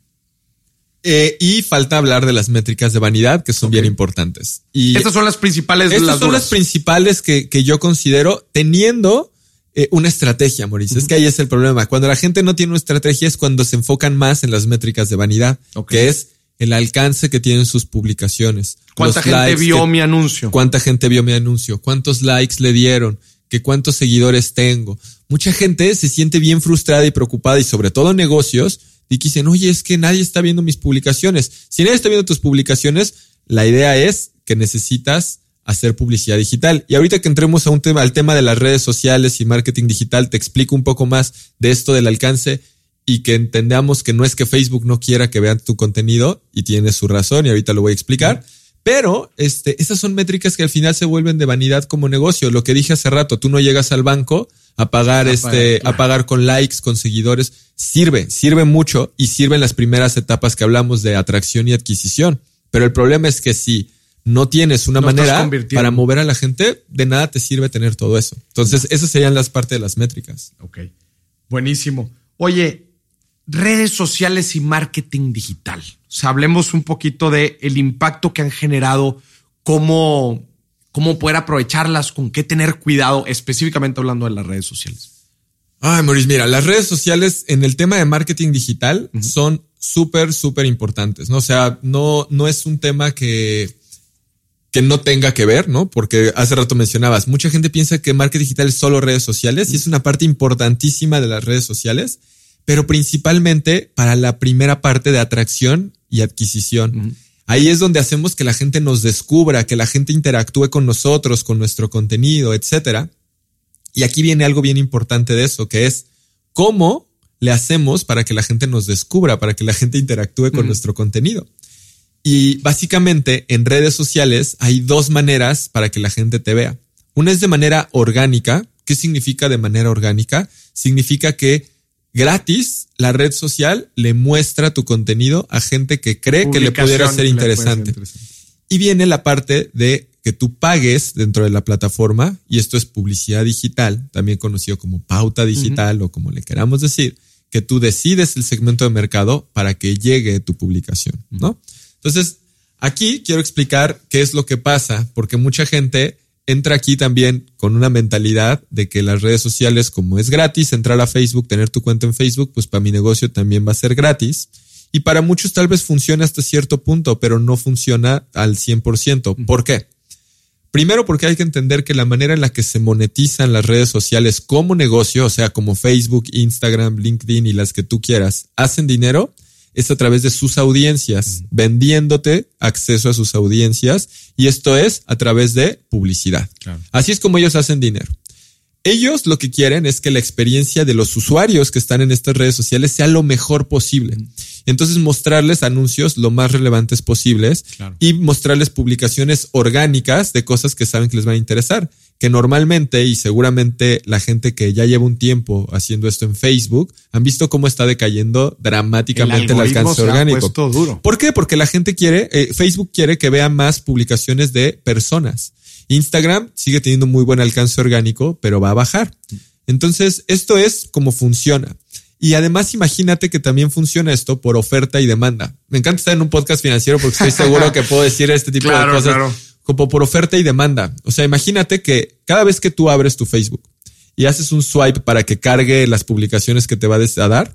Eh, y falta hablar de las métricas de vanidad, que son bien importantes. Y estas son las principales. Estas son las principales que, que yo considero teniendo eh, una estrategia, Mauricio. Es que ahí es el problema. Cuando la gente no tiene una estrategia es cuando se enfocan más en las métricas de vanidad, que es el alcance que tienen sus publicaciones. ¿Cuánta gente vio mi anuncio? ¿Cuánta gente vio mi anuncio? ¿Cuántos likes le dieron? ¿Qué cuántos seguidores tengo? Mucha gente se siente bien frustrada y preocupada y sobre todo negocios y que dicen, oye, es que nadie está viendo mis publicaciones. Si nadie está viendo tus publicaciones, la idea es que necesitas hacer publicidad digital. Y ahorita que entremos a un tema, al tema de las redes sociales y marketing digital, te explico un poco más de esto del alcance y que entendamos que no es que Facebook no quiera que vean tu contenido y tiene su razón y ahorita lo voy a explicar. Pero este, esas son métricas que al final se vuelven de vanidad como negocio. Lo que dije hace rato, tú no llegas al banco a pagar, este, a pagar con likes, con seguidores. Sirve, sirve mucho y sirve en las primeras etapas que hablamos de atracción y adquisición. Pero el problema es que si no tienes una manera para mover a la gente, de nada te sirve tener todo eso. Entonces, esas serían las partes de las métricas. Ok. Buenísimo. Oye, redes sociales y marketing digital. O sea, hablemos un poquito de el impacto que han generado, cómo, cómo poder aprovecharlas, con qué tener cuidado, específicamente hablando de las redes sociales. Ay, Maurice, mira, las redes sociales en el tema de marketing digital son súper, súper importantes, ¿no? O sea, no, no es un tema que, que no tenga que ver, ¿no? Porque hace rato mencionabas, mucha gente piensa que marketing digital es solo redes sociales y es una parte importantísima de las redes sociales, pero principalmente para la primera parte de atracción y adquisición. Ahí es donde hacemos que la gente nos descubra, que la gente interactúe con nosotros, con nuestro contenido, etcétera. Y aquí viene algo bien importante de eso, que es cómo le hacemos para que la gente nos descubra, para que la gente interactúe con nuestro contenido. Y básicamente en redes sociales hay dos maneras para que la gente te vea. Una es de manera orgánica. ¿Qué significa de manera orgánica? Significa que gratis la red social le muestra tu contenido a gente que cree que le pudiera ser interesante. Y viene la parte de que tú pagues dentro de la plataforma, y esto es publicidad digital, también conocido como pauta digital o como le queramos decir, que tú decides el segmento de mercado para que llegue tu publicación, ¿no? Entonces, aquí quiero explicar qué es lo que pasa, porque mucha gente entra aquí también con una mentalidad de que las redes sociales, como es gratis, entrar a Facebook, tener tu cuenta en Facebook, pues para mi negocio también va a ser gratis. Y para muchos tal vez funcione hasta cierto punto, pero no funciona al 100%. ¿Por qué? Primero porque hay que entender que la manera en la que se monetizan las redes sociales como negocio, o sea, como Facebook, Instagram, LinkedIn y las que tú quieras, hacen dinero, es a través de sus audiencias, vendiéndote acceso a sus audiencias y esto es a través de publicidad. Así es como ellos hacen dinero. Ellos lo que quieren es que la experiencia de los usuarios que están en estas redes sociales sea lo mejor posible. Entonces mostrarles anuncios lo más relevantes posibles y mostrarles publicaciones orgánicas de cosas que saben que les van a interesar que normalmente y seguramente la gente que ya lleva un tiempo haciendo esto en Facebook han visto cómo está decayendo dramáticamente el, alcance orgánico. Duro. ¿Por qué? Porque la gente quiere, eh, Facebook quiere que vea más publicaciones de personas. Instagram sigue teniendo muy buen alcance orgánico, pero va a bajar. Entonces, esto es como funciona. Y además, imagínate que también funciona esto por oferta y demanda. Me encanta estar en un podcast financiero porque estoy seguro que puedo decir este tipo de [laughs] cosas. Claro como por oferta y demanda. O sea, imagínate que cada vez que tú abres tu Facebook y haces un swipe para que cargue las publicaciones que te va a dar,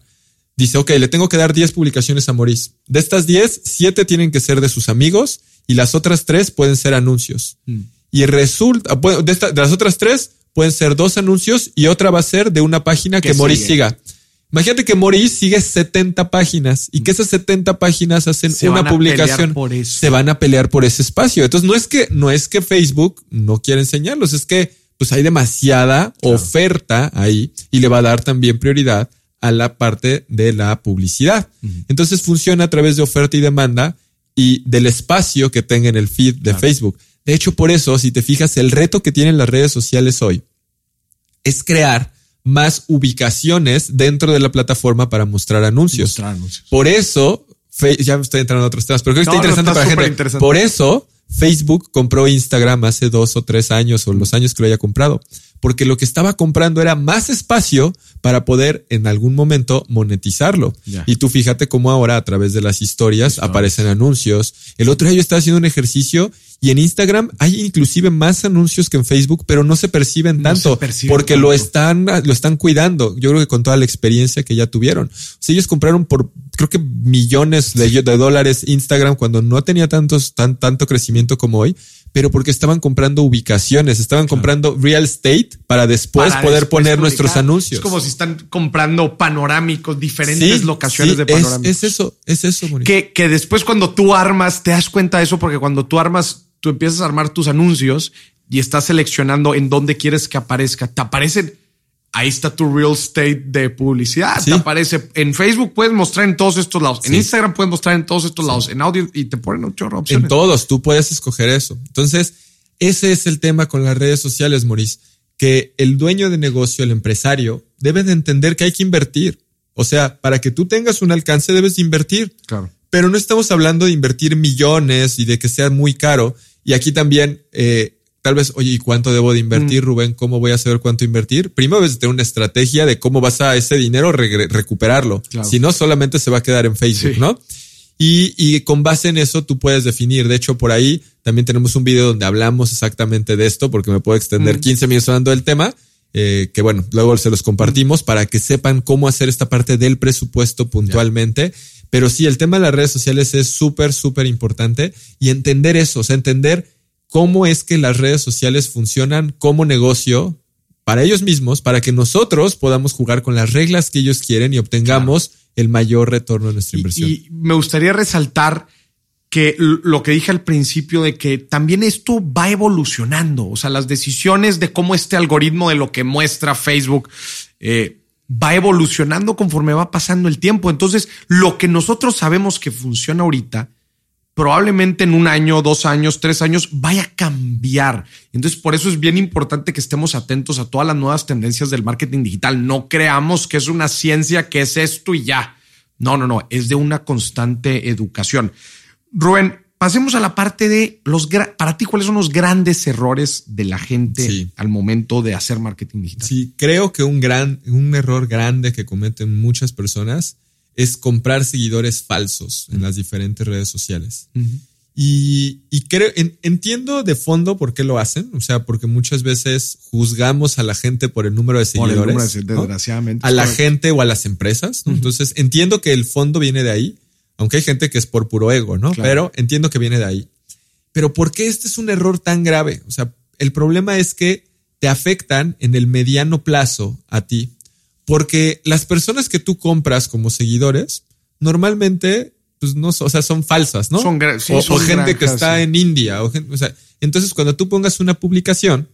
dice, ok, le tengo que dar 10 publicaciones a Maurice. De estas 10, 7 tienen que ser de sus amigos y las otras 3 pueden ser anuncios. Mm. Y resulta, de, de, las otras 3 pueden ser dos anuncios y otra va a ser de una página que, Maurice siga. Imagínate que Maurice sigue 70 páginas y que esas 70 páginas hacen una publicación. Se van a pelear por ese espacio. Entonces no es que, no es que Facebook no quiera enseñarlos, es que pues hay demasiada oferta ahí y le va a dar también prioridad a la parte de la publicidad. Entonces funciona a través de oferta y demanda y del espacio que tenga en el feed de Facebook. De hecho, por eso, si te fijas, el reto que tienen las redes sociales hoy es crear más ubicaciones dentro de la plataforma para mostrar anuncios. Por eso, ya me estoy entrando en otros temas, pero creo que está interesante para la gente. Por eso, Facebook compró Instagram hace dos o tres años o los años que lo haya comprado, porque lo que estaba comprando era más espacio para poder en algún momento monetizarlo. Y tú fíjate cómo ahora a través de las historias aparecen anuncios. El otro día yo estaba haciendo un ejercicio y en Instagram hay inclusive más anuncios que en Facebook, pero no se perciben tanto porque lo están, lo están cuidando. Yo creo que con toda la experiencia que ya tuvieron. Si ellos compraron por creo que millones de, de dólares Instagram cuando no tenía tantos, tan, tanto crecimiento como hoy pero porque estaban comprando ubicaciones, estaban comprando real estate para después poder poner nuestros anuncios. Es como si están comprando panorámicos, diferentes locaciones de panorámicos. Es, eso, es eso, Que, que después cuando tú armas, te das cuenta de eso, porque cuando tú armas tú empiezas a armar tus anuncios y estás seleccionando en dónde quieres que aparezca. Te aparecen, ahí está tu real estate de publicidad. Te aparece en Facebook, puedes mostrar en todos estos lados. En Instagram puedes mostrar en todos estos lados. En audio y te ponen un chorro opciones. En todos, tú puedes escoger eso. Entonces, ese es el tema con las redes sociales, Maurice, que el dueño de negocio, el empresario, debe de entender que hay que invertir. O sea, para que tú tengas un alcance, debes de invertir. Claro. Pero no estamos hablando de invertir millones y de que sea muy caro. Y aquí también, eh, tal vez, oye, ¿y cuánto debo de invertir, mm. Rubén? ¿Cómo voy a saber cuánto invertir? Primero debes tener una estrategia de cómo vas a ese dinero recuperarlo. Si no, solamente se va a quedar en Facebook, ¿no? Y, y, con base en eso tú puedes definir. De hecho, por ahí también tenemos un video donde hablamos exactamente de esto, porque me puedo extender 15 mm. minutos hablando del tema. Eh, que bueno, luego se los compartimos para que sepan cómo hacer esta parte del presupuesto puntualmente. Pero sí, el tema de las redes sociales es súper, súper importante y entender eso, o sea, entender cómo es que las redes sociales funcionan como negocio para ellos mismos, para que nosotros podamos jugar con las reglas que ellos quieren y obtengamos el mayor retorno de nuestra inversión. Y, me gustaría resaltar que lo que dije al principio de que también esto va evolucionando, o sea, las decisiones de cómo este algoritmo de lo que muestra Facebook eh, va evolucionando conforme va pasando el tiempo. Entonces, lo que nosotros sabemos que funciona ahorita, probablemente en un año, dos años, tres años vaya a cambiar. Entonces, por eso es bien importante que estemos atentos a todas las nuevas tendencias del marketing digital. No creamos que es una ciencia que es esto y ya. No, no, no, es de una constante educación. Rubén, pasemos a la parte de los para ti cuáles son los grandes errores de la gente al momento de hacer marketing digital. Sí, creo que un gran un error grande que cometen muchas personas es comprar seguidores falsos en las diferentes redes sociales. Y, creo, entiendo de fondo por qué lo hacen, o sea, porque muchas veces juzgamos a la gente por el número de seguidores, desgraciadamente. a la gente o a las empresas. Entonces, entiendo que el fondo viene de ahí, aunque hay gente que es por puro ego, ¿no? Pero entiendo que viene de ahí. Pero ¿por qué este es un error tan grave? O sea, el problema es que te afectan en el mediano plazo a ti, porque las personas que tú compras como seguidores, normalmente, pues no, o sea, son falsas, ¿no? Son, o, gente que está en India, o, o sea, entonces cuando tú pongas una publicación,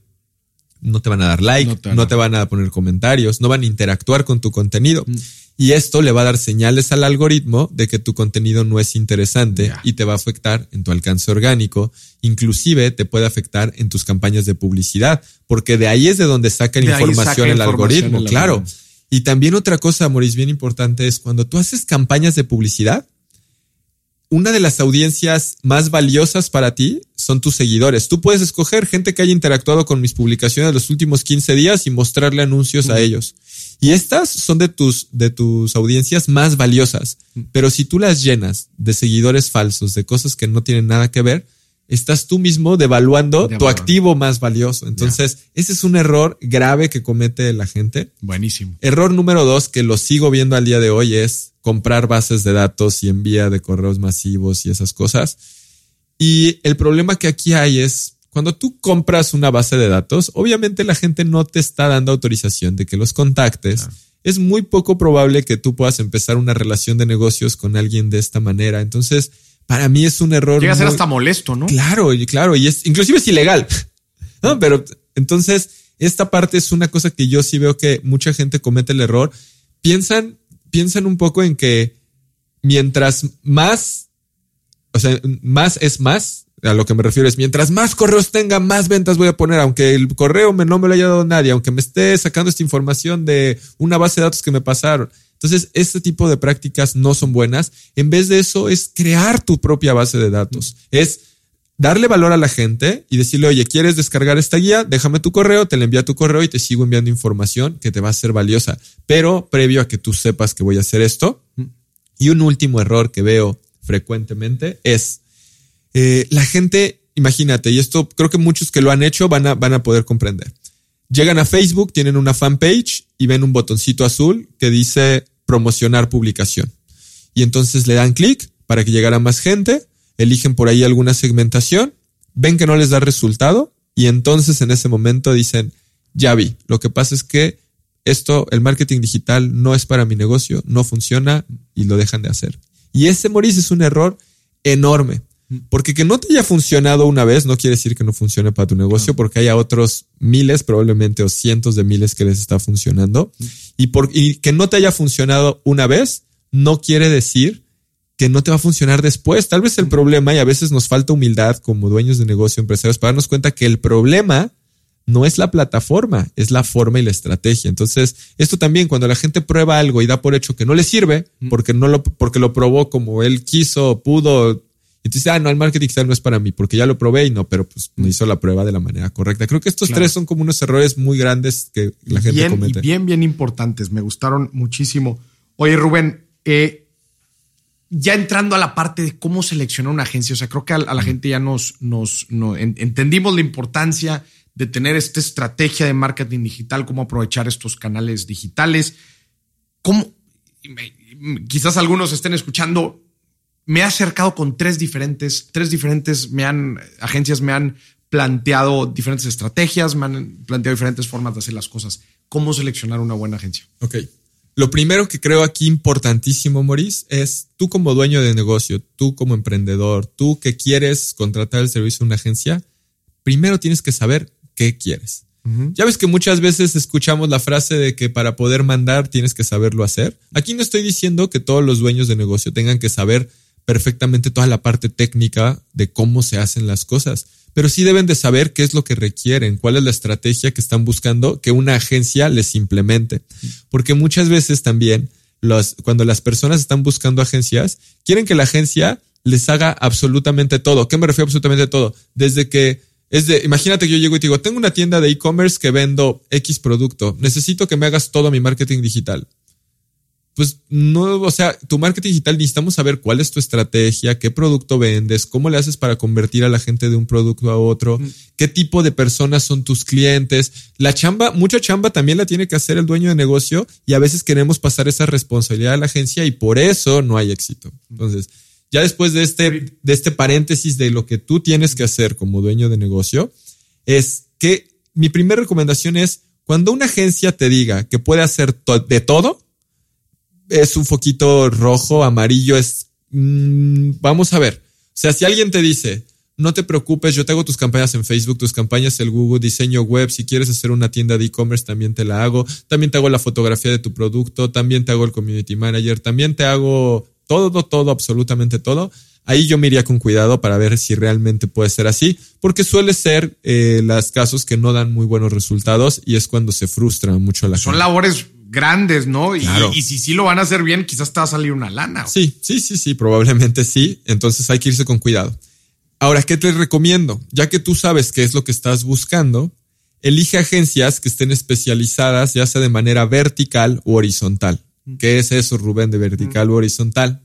no te van a dar like, no te van, a... poner comentarios, no van a interactuar con tu contenido. Mm. Y esto le va a dar señales al algoritmo de que tu contenido no es interesante y te va a afectar en tu alcance orgánico. Inclusive te puede afectar en tus campañas de publicidad, porque de ahí es de donde saca la información el algoritmo, claro. Y también otra cosa, Maurice, bien importante es cuando tú haces campañas de publicidad, una de las audiencias más valiosas para ti son tus seguidores. Tú puedes escoger gente que haya interactuado con mis publicaciones los últimos 15 días y mostrarle anuncios a ellos. Y estas son de tus, de tus audiencias más valiosas. Pero si tú las llenas de seguidores falsos, de cosas que no tienen nada que ver, estás tú mismo devaluando tu activo más valioso. Entonces, ese es un error grave que comete la gente. Buenísimo. Error número dos, que lo sigo viendo al día de hoy, es comprar bases de datos y envía de correos masivos y esas cosas. Y el problema que aquí hay es cuando tú compras una base de datos, obviamente la gente no te está dando autorización de que los contactes. Es muy poco probable que tú puedas empezar una relación de negocios con alguien de esta manera. Entonces, para mí es un error. Llega a ser hasta molesto, ¿no? Claro, y claro, y es inclusive es ilegal. No, pero entonces esta parte es una cosa que yo sí veo que mucha gente comete el error. Piensan piensan un poco en que mientras más, o sea, más es más, a lo que me refiero es, mientras más correos tenga, más ventas voy a poner, aunque el correo me, no me lo haya dado nadie, aunque me esté sacando esta información de una base de datos que me pasaron. Entonces, este tipo de prácticas no son buenas. En vez de eso, es crear tu propia base de datos. Es darle valor a la gente y decirle, oye, ¿quieres descargar esta guía? Déjame tu correo, te la envía tu correo y te sigo enviando información que te va a ser valiosa. Pero previo a que tú sepas que voy a hacer esto. Y un último error que veo frecuentemente es eh, la gente, imagínate, y esto creo que muchos que lo han hecho van a, van a poder comprender. Llegan a Facebook, tienen una fanpage y ven un botoncito azul que dice promocionar publicación. Y entonces le dan clic para que llegara más gente eligen por ahí alguna segmentación, ven que no les da resultado y entonces en ese momento dicen, ya vi, lo que pasa es que esto, el marketing digital no es para mi negocio, no funciona y lo dejan de hacer. Y ese, Maurice, es un error enorme. Porque que no te haya funcionado una vez no quiere decir que no funcione para tu negocio, porque haya otros miles, probablemente, o cientos de miles que les está funcionando. Y, por, y que no te haya funcionado una vez no quiere decir que no te va a funcionar después. Tal vez el problema, y a veces nos falta humildad como dueños de negocio, empresarios, para darnos cuenta que el problema no es la plataforma, es la forma y la estrategia. Entonces, esto también, cuando la gente prueba algo y da por hecho que no le sirve, porque no lo, porque lo probó como él quiso, pudo, y tú dices, ah, no, el marketing digital no es para mí, porque ya lo probé y no, pero pues no hizo la prueba de la manera correcta. Creo que estos tres son como unos errores muy grandes que la gente comete. bien, bien importantes. Me gustaron muchísimo. Oye, Rubén, eh, ya entrando a la parte de cómo seleccionar una agencia, o sea, creo que a, la gente ya nos, nos entendimos la importancia de tener esta estrategia de marketing digital, cómo aprovechar estos canales digitales, cómo, quizás algunos estén escuchando, me he acercado con tres diferentes, tres diferentes, me han, agencias me han planteado diferentes estrategias, me han planteado diferentes formas de hacer las cosas. ¿Cómo seleccionar una buena agencia? Ok. Lo primero que creo aquí importantísimo, Maurice, es tú como dueño de negocio, tú como emprendedor, tú que quieres contratar el servicio de una agencia, primero tienes que saber qué quieres. Ya ves que muchas veces escuchamos la frase de que para poder mandar tienes que saberlo hacer. Aquí no estoy diciendo que todos los dueños de negocio tengan que saber perfectamente toda la parte técnica de cómo se hacen las cosas pero sí deben de saber qué es lo que requieren, cuál es la estrategia que están buscando que una agencia les implemente. Porque muchas veces también los, cuando las personas están buscando agencias, quieren que la agencia les haga absolutamente todo. ¿Qué me refiero a absolutamente todo? Desde que es de, imagínate que yo llego y te digo, tengo una tienda de e-commerce que vendo X producto, necesito que me hagas todo mi marketing digital pues no, o sea, tu marketing digital necesitamos saber cuál es tu estrategia, qué producto vendes, cómo le haces para convertir a la gente de un producto a otro, mm. qué tipo de personas son tus clientes. La chamba, mucha chamba también la tiene que hacer el dueño de negocio y a veces queremos pasar esa responsabilidad a la agencia y por eso no hay éxito. Entonces, ya después de este, de este paréntesis de lo que tú tienes que hacer como dueño de negocio, es que mi primera recomendación es cuando una agencia te diga que puede hacer de todo, es un foquito rojo, amarillo, es... Mm, vamos a ver. O sea, si alguien te dice, no te preocupes, yo te hago tus campañas en Facebook, tus campañas en Google, diseño web, si quieres hacer una tienda de e-commerce también te la hago, también te hago la fotografía de tu producto, también te hago el community manager, también te hago todo, todo, absolutamente todo. Ahí yo me iría con cuidado para ver si realmente puede ser así, porque suele ser eh, los casos que no dan muy buenos resultados y es cuando se frustra mucho la Son labores grandes, ¿no? Y, y, si sí lo van a hacer bien, quizás te va a salir una lana. Sí, sí, sí, sí, probablemente sí. Entonces hay que irse con cuidado. Ahora, ¿qué te recomiendo? Ya que tú sabes qué es lo que estás buscando, elige agencias que estén especializadas, ya sea de manera vertical o horizontal. ¿Qué es eso, Rubén, de vertical o horizontal?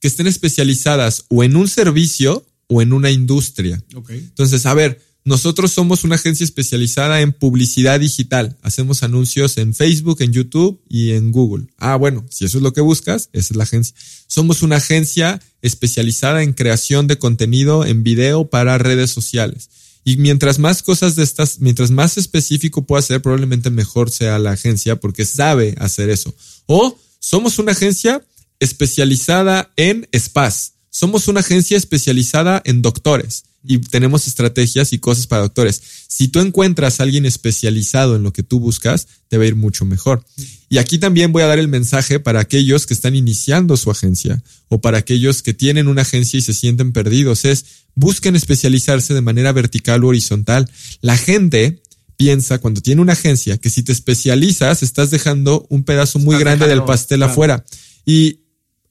Que estén especializadas o en un servicio o en una industria. Entonces, a ver, nosotros somos una agencia especializada en publicidad digital. Hacemos anuncios en Facebook, en YouTube y en Google. Ah, bueno, si eso es lo que buscas, esa es la agencia. Somos una agencia especializada en creación de contenido en video para redes sociales. Y mientras más cosas de estas, mientras más específico pueda ser, probablemente mejor sea la agencia porque sabe hacer eso. O somos una agencia especializada en spas. Somos una agencia especializada en doctores y tenemos estrategias y cosas para doctores. Si tú encuentras a alguien especializado en lo que tú buscas, te va a ir mucho mejor. Y aquí también voy a dar el mensaje para aquellos que están iniciando su agencia o para aquellos que tienen una agencia y se sienten perdidos. Es busquen especializarse de manera vertical o horizontal. La gente piensa cuando tiene una agencia que si te especializas estás dejando un pedazo muy grande del pastel afuera. Y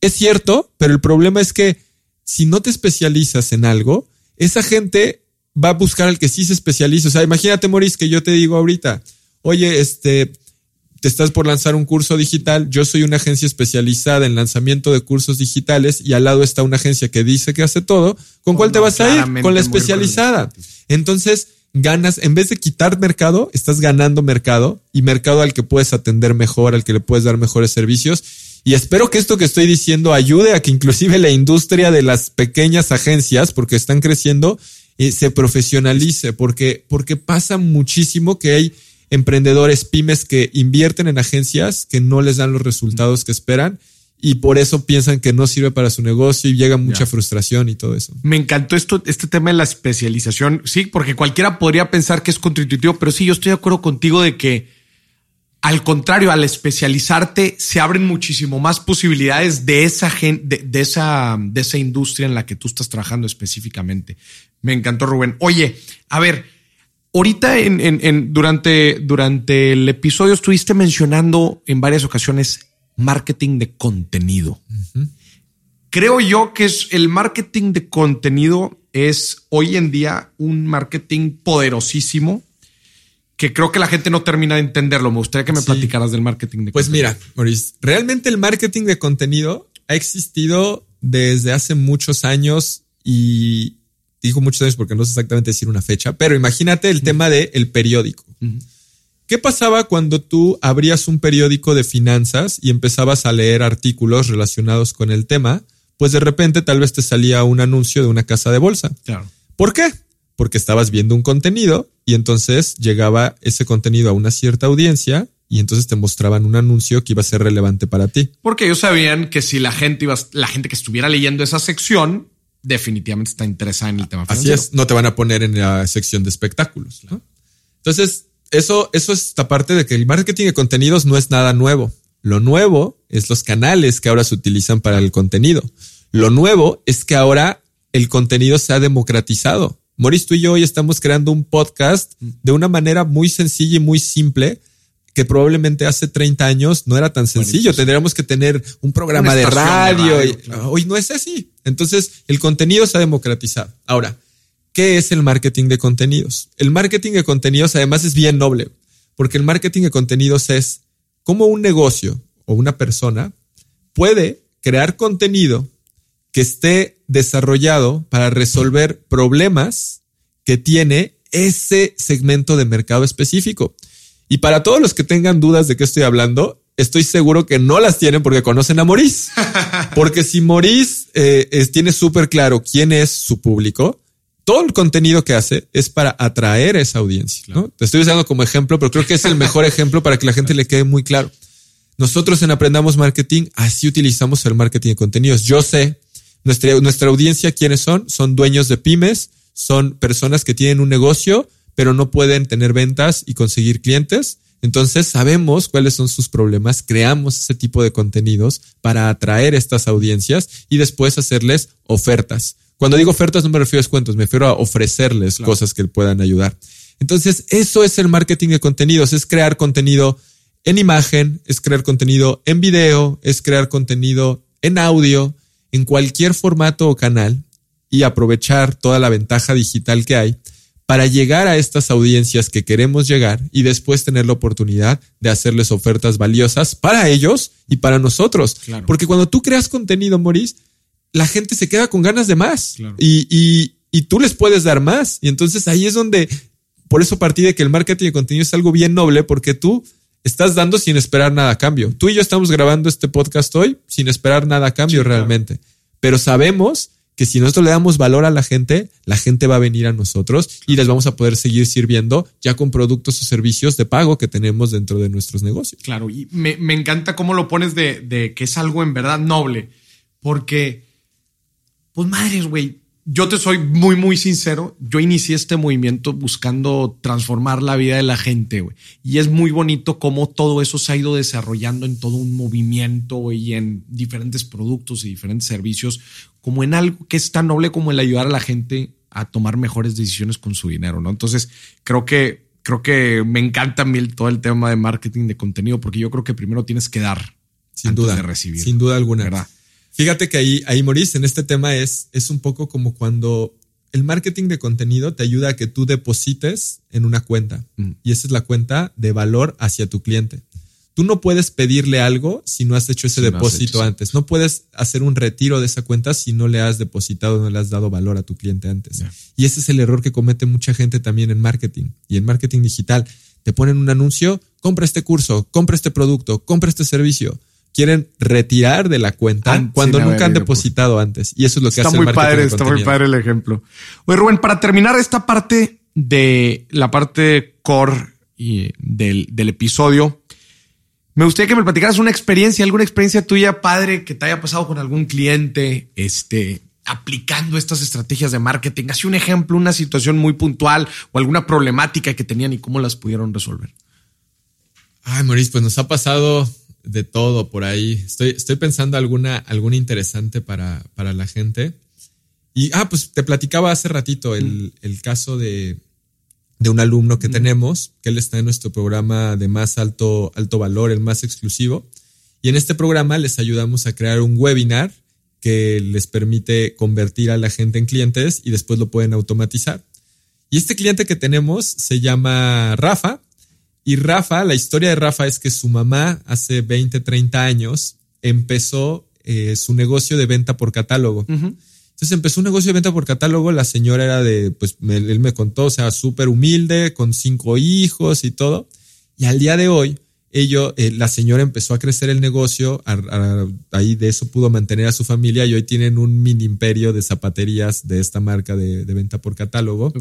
es cierto, pero el problema es que si no te especializas en algo, esa gente va a buscar al que sí se especializa. O sea, imagínate, Maurice, que yo te digo ahorita, oye, este, te estás por lanzar un curso digital, yo soy una agencia especializada en lanzamiento de cursos digitales y al lado está una agencia que dice que hace todo, ¿con cuál te vas a ir? Con la especializada. Entonces, ganas, en vez de quitar mercado, estás ganando mercado y mercado al que puedes atender mejor, al que le puedes dar mejores servicios y espero que esto que estoy diciendo ayude a que inclusive la industria de las pequeñas agencias, porque están creciendo, eh, se profesionalice, porque, porque pasa muchísimo que hay emprendedores pymes que invierten en agencias que no les dan los resultados que esperan y por eso piensan que no sirve para su negocio y llega mucha frustración y todo eso. Me encantó esto, este tema de la especialización. Sí, porque cualquiera podría pensar que es contributivo, pero sí, yo estoy de acuerdo contigo de que al contrario, al especializarte, se abren muchísimo más posibilidades de esa, de, de, esa, de esa industria en la que tú estás trabajando específicamente. Me encantó, Rubén. Oye, a ver, ahorita en, en, durante, durante el episodio estuviste mencionando en varias ocasiones marketing de contenido. Creo yo que es el marketing de contenido es hoy en día un marketing poderosísimo que creo que la gente no termina de entenderlo. Me gustaría que me platicaras del marketing de pues contenido. Pues mira, Maurice, realmente el marketing de contenido ha existido desde hace muchos años y digo muchos años porque no sé exactamente decir una fecha, pero imagínate el tema del el periódico. ¿Qué pasaba cuando tú abrías un periódico de finanzas y empezabas a leer artículos relacionados con el tema? Pues de repente tal vez te salía un anuncio de una casa de bolsa. Claro. ¿Por qué? Porque estabas viendo un contenido y entonces llegaba ese contenido a una cierta audiencia y entonces te mostraban un anuncio que iba a ser relevante para ti. Porque ellos sabían que si la gente iba, la gente que estuviera leyendo esa sección, definitivamente está interesada en el tema. Así es, no te van a poner en la sección de espectáculos. Entonces, eso, eso es esta parte de que el marketing de contenidos no es nada nuevo. Lo nuevo es los canales que ahora se utilizan para el contenido. Lo nuevo es que ahora el contenido se ha democratizado. Moris, tú y yo hoy estamos creando un podcast de una manera muy sencilla y muy simple que probablemente hace 30 años no era tan sencillo. Tendríamos que tener un programa de radio. Hoy no es así. Entonces, el contenido se ha democratizado. Ahora, ¿qué es el marketing de contenidos? El marketing de contenidos además es bien noble, porque el marketing de contenidos es cómo un negocio o una persona puede crear contenido que esté desarrollado para resolver problemas que tiene ese segmento de mercado específico. Y para todos los que tengan dudas de qué estoy hablando, estoy seguro que no las tienen porque conocen a Maurice. [laughs] Porque si Maurice eh, tiene súper claro quién es su público, todo el contenido que hace es para atraer a esa audiencia. Te estoy usando como ejemplo, pero creo que es el mejor ejemplo para que la gente le quede muy claro. Nosotros en Aprendamos Marketing así utilizamos el marketing de contenidos. Yo sé nuestra, nuestra audiencia, ¿quiénes son? Son dueños de pymes, son personas que tienen un negocio, pero no pueden tener ventas y conseguir clientes. Entonces sabemos cuáles son sus problemas, creamos ese tipo de contenidos para atraer estas audiencias y después hacerles ofertas. Cuando digo ofertas no me refiero a descuentos, me refiero a ofrecerles cosas que puedan ayudar. Entonces eso es el marketing de contenidos, es crear contenido en imagen, es crear contenido en video, es crear contenido en audio, en cualquier formato o canal y aprovechar toda la ventaja digital que hay para llegar a estas audiencias que queremos llegar y después tener la oportunidad de hacerles ofertas valiosas para ellos y para nosotros. Porque cuando tú creas contenido, Maurice, la gente se queda con ganas de más y, y, y tú les puedes dar más. Y entonces ahí es donde, por eso partí de que el marketing de contenido es algo bien noble porque tú estás dando sin esperar nada a cambio. Tú y yo estamos grabando este podcast hoy sin esperar nada a cambio realmente. Pero sabemos que si nosotros le damos valor a la gente, la gente va a venir a nosotros y les vamos a poder seguir sirviendo ya con productos o servicios de pago que tenemos dentro de nuestros negocios. Claro, y me, encanta cómo lo pones de, de, que es algo en verdad noble, porque, pues madres, güey, yo te soy muy, muy sincero. Yo inicié este movimiento buscando transformar la vida de la gente, güey. Y es muy bonito cómo todo eso se ha ido desarrollando en todo un movimiento y en diferentes productos y diferentes servicios, como en algo que es tan noble como el ayudar a la gente a tomar mejores decisiones con su dinero, ¿no? Entonces, creo que, creo que me encanta a mí todo el tema de marketing de contenido, porque yo creo que primero tienes que dar sin antes duda, de recibir. Sin duda alguna. ¿verdad? Fíjate que ahí, ahí Maurice, en este tema es, es un poco como cuando el marketing de contenido te ayuda a que tú deposites en una cuenta. Mm. Y esa es la cuenta de valor hacia tu cliente. Tú no puedes pedirle algo si no has hecho ese depósito antes. No puedes hacer un retiro de esa cuenta si no le has depositado, no le has dado valor a tu cliente antes. Y ese es el error que comete mucha gente también en marketing y en marketing digital. Te ponen un anuncio, compra este curso, compra este producto, compra este servicio quieren retirar de la cuenta ah, cuando nunca han depositado antes. Y eso es lo que está hace muy padre, Está muy padre el ejemplo. Oye, Rubén, para terminar esta parte de la parte core y del, del episodio, me gustaría que me platicaras una experiencia, alguna experiencia tuya, padre, que te haya pasado con algún cliente, este, aplicando estas estrategias de marketing. Así un ejemplo, una situación muy puntual o alguna problemática que tenían y cómo las pudieron resolver. Ay, Maurice, pues nos ha pasado de todo por ahí. Estoy, estoy pensando alguna, alguna interesante para, para la gente. Y, ah, pues te platicaba hace ratito el, el caso de, de, un alumno que tenemos, que él está en nuestro programa de más alto, alto valor, el más exclusivo. Y en este programa les ayudamos a crear un webinar que les permite convertir a la gente en clientes y después lo pueden automatizar. Y este cliente que tenemos se llama Rafa y Rafa, la historia de Rafa es que su mamá hace 20, 30 años empezó eh, su negocio de venta por catálogo. Entonces empezó un negocio de venta por catálogo. La señora era de, pues él me contó, o sea, súper humilde, con cinco hijos y todo. Y al día de hoy, ello, eh, la señora empezó a crecer el negocio, ahí de eso pudo mantener a su familia y hoy tienen un mini imperio de zapaterías de esta marca de, venta por catálogo.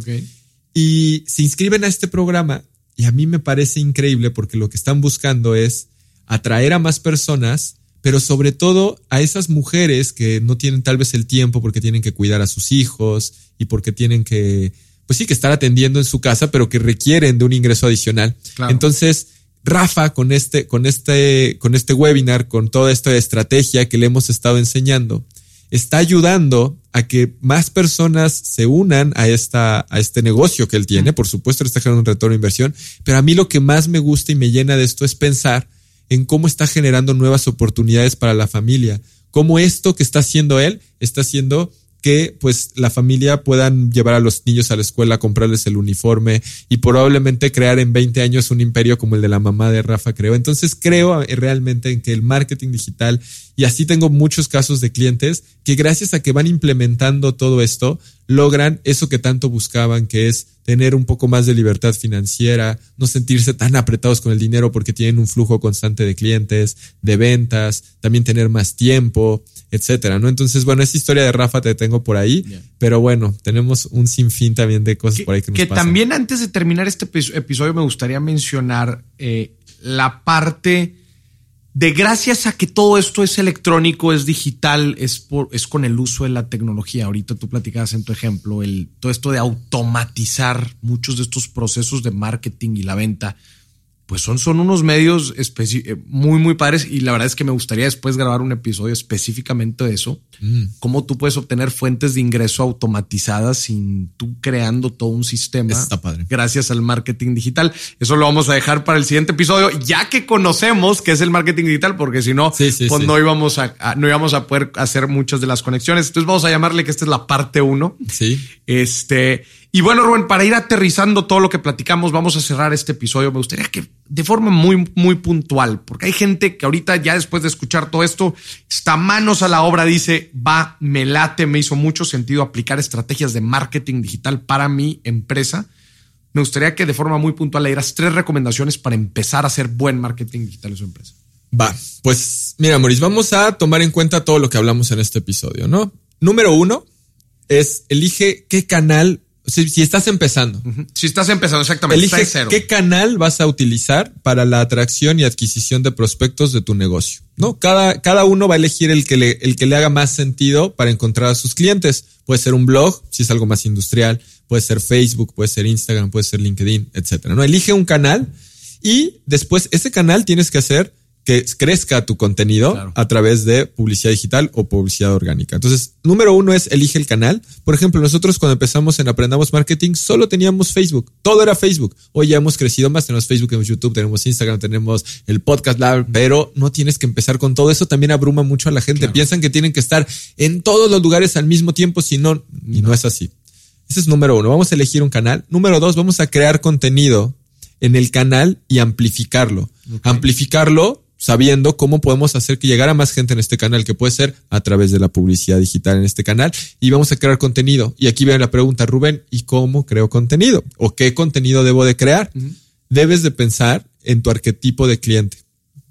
Y se inscriben a este programa y a mí me parece increíble porque lo que están buscando es atraer a más personas, pero sobre todo a esas mujeres que no tienen tal vez el tiempo porque tienen que cuidar a sus hijos y porque tienen que, pues sí, que estar atendiendo en su casa, pero que requieren de un ingreso adicional. Entonces, Rafa, con este, con este, con este webinar, con toda esta estrategia que le hemos estado enseñando, está ayudando a que más personas se unan a, esta, a este negocio que él tiene. Por supuesto, le está generando un retorno de inversión, pero a mí lo que más me gusta y me llena de esto es pensar en cómo está generando nuevas oportunidades para la familia, cómo esto que está haciendo él está haciendo que pues la familia puedan llevar a los niños a la escuela, comprarles el uniforme y probablemente crear en 20 años un imperio como el de la mamá de Rafa creo. Entonces creo realmente en que el marketing digital y así tengo muchos casos de clientes que gracias a que van implementando todo esto, logran eso que tanto buscaban, que es tener un poco más de libertad financiera, no sentirse tan apretados con el dinero porque tienen un flujo constante de clientes, de ventas, también tener más tiempo, etcétera, ¿no? Entonces, bueno, esa historia de Rafa te tengo por ahí, pero bueno, tenemos un sinfín también de cosas por ahí que nos Que también antes de terminar este episodio me gustaría mencionar eh, la parte de gracias a que todo esto es electrónico, es digital, es, por, es con el uso de la tecnología. Ahorita tú platicabas en tu ejemplo, el, todo esto de automatizar muchos de estos procesos de marketing y la venta pues son, son unos medios eh, muy, muy padres y la verdad es que me gustaría después grabar un episodio específicamente de eso. Mm. Cómo tú puedes obtener fuentes de ingreso automatizadas sin tú creando todo un sistema. Está padre. Gracias al marketing digital. Eso lo vamos a dejar para el siguiente episodio, ya que conocemos qué es el marketing digital, porque si no, pues no íbamos a, no íbamos a poder hacer muchas de las conexiones. Entonces vamos a llamarle que esta es la parte uno. Sí. Este, y bueno, Rubén, para ir aterrizando todo lo que platicamos, vamos a cerrar este episodio. Me gustaría que de forma muy, muy puntual, porque hay gente que ahorita ya después de escuchar todo esto, está manos a la obra, dice, va, me late, me hizo mucho sentido aplicar estrategias de marketing digital para mi empresa. Me gustaría que de forma muy puntual le dieras tres recomendaciones para empezar a hacer buen marketing digital en su empresa. Va, pues mira, Maurice, vamos a tomar en cuenta todo lo que hablamos en este episodio, ¿no? Número uno es elige qué canal si, estás empezando. Si estás empezando, exactamente. Elige qué canal vas a utilizar para la atracción y adquisición de prospectos de tu negocio. ¿no? Cada, cada uno va a elegir el que, le, el que le haga más sentido para encontrar a sus clientes. Puede ser un blog, si es algo más industrial, puede ser Facebook, puede ser Instagram, puede ser LinkedIn, etcétera. ¿no? Elige un canal y después ese canal tienes que hacer que crezca tu contenido a través de publicidad digital o publicidad orgánica. Entonces, número uno es elige el canal. Por ejemplo, nosotros cuando empezamos en Aprendamos Marketing solo teníamos Facebook. Todo era Facebook. Hoy ya hemos crecido más. Tenemos Facebook, tenemos YouTube, tenemos Instagram, tenemos el podcast lab, pero no tienes que empezar con todo eso. También abruma mucho a la gente. Piensan que tienen que estar en todos los lugares al mismo tiempo, si no, y no es así. Ese es número uno. Vamos a elegir un canal. Número dos, vamos a crear contenido en el canal y amplificarlo. Amplificarlo sabiendo cómo podemos hacer que llegara más gente en este canal, que puede ser a través de la publicidad digital en este canal, y vamos a crear contenido. Y aquí viene la pregunta, Rubén, ¿y cómo creo contenido? ¿O qué contenido debo de crear? Debes de pensar en tu arquetipo de cliente.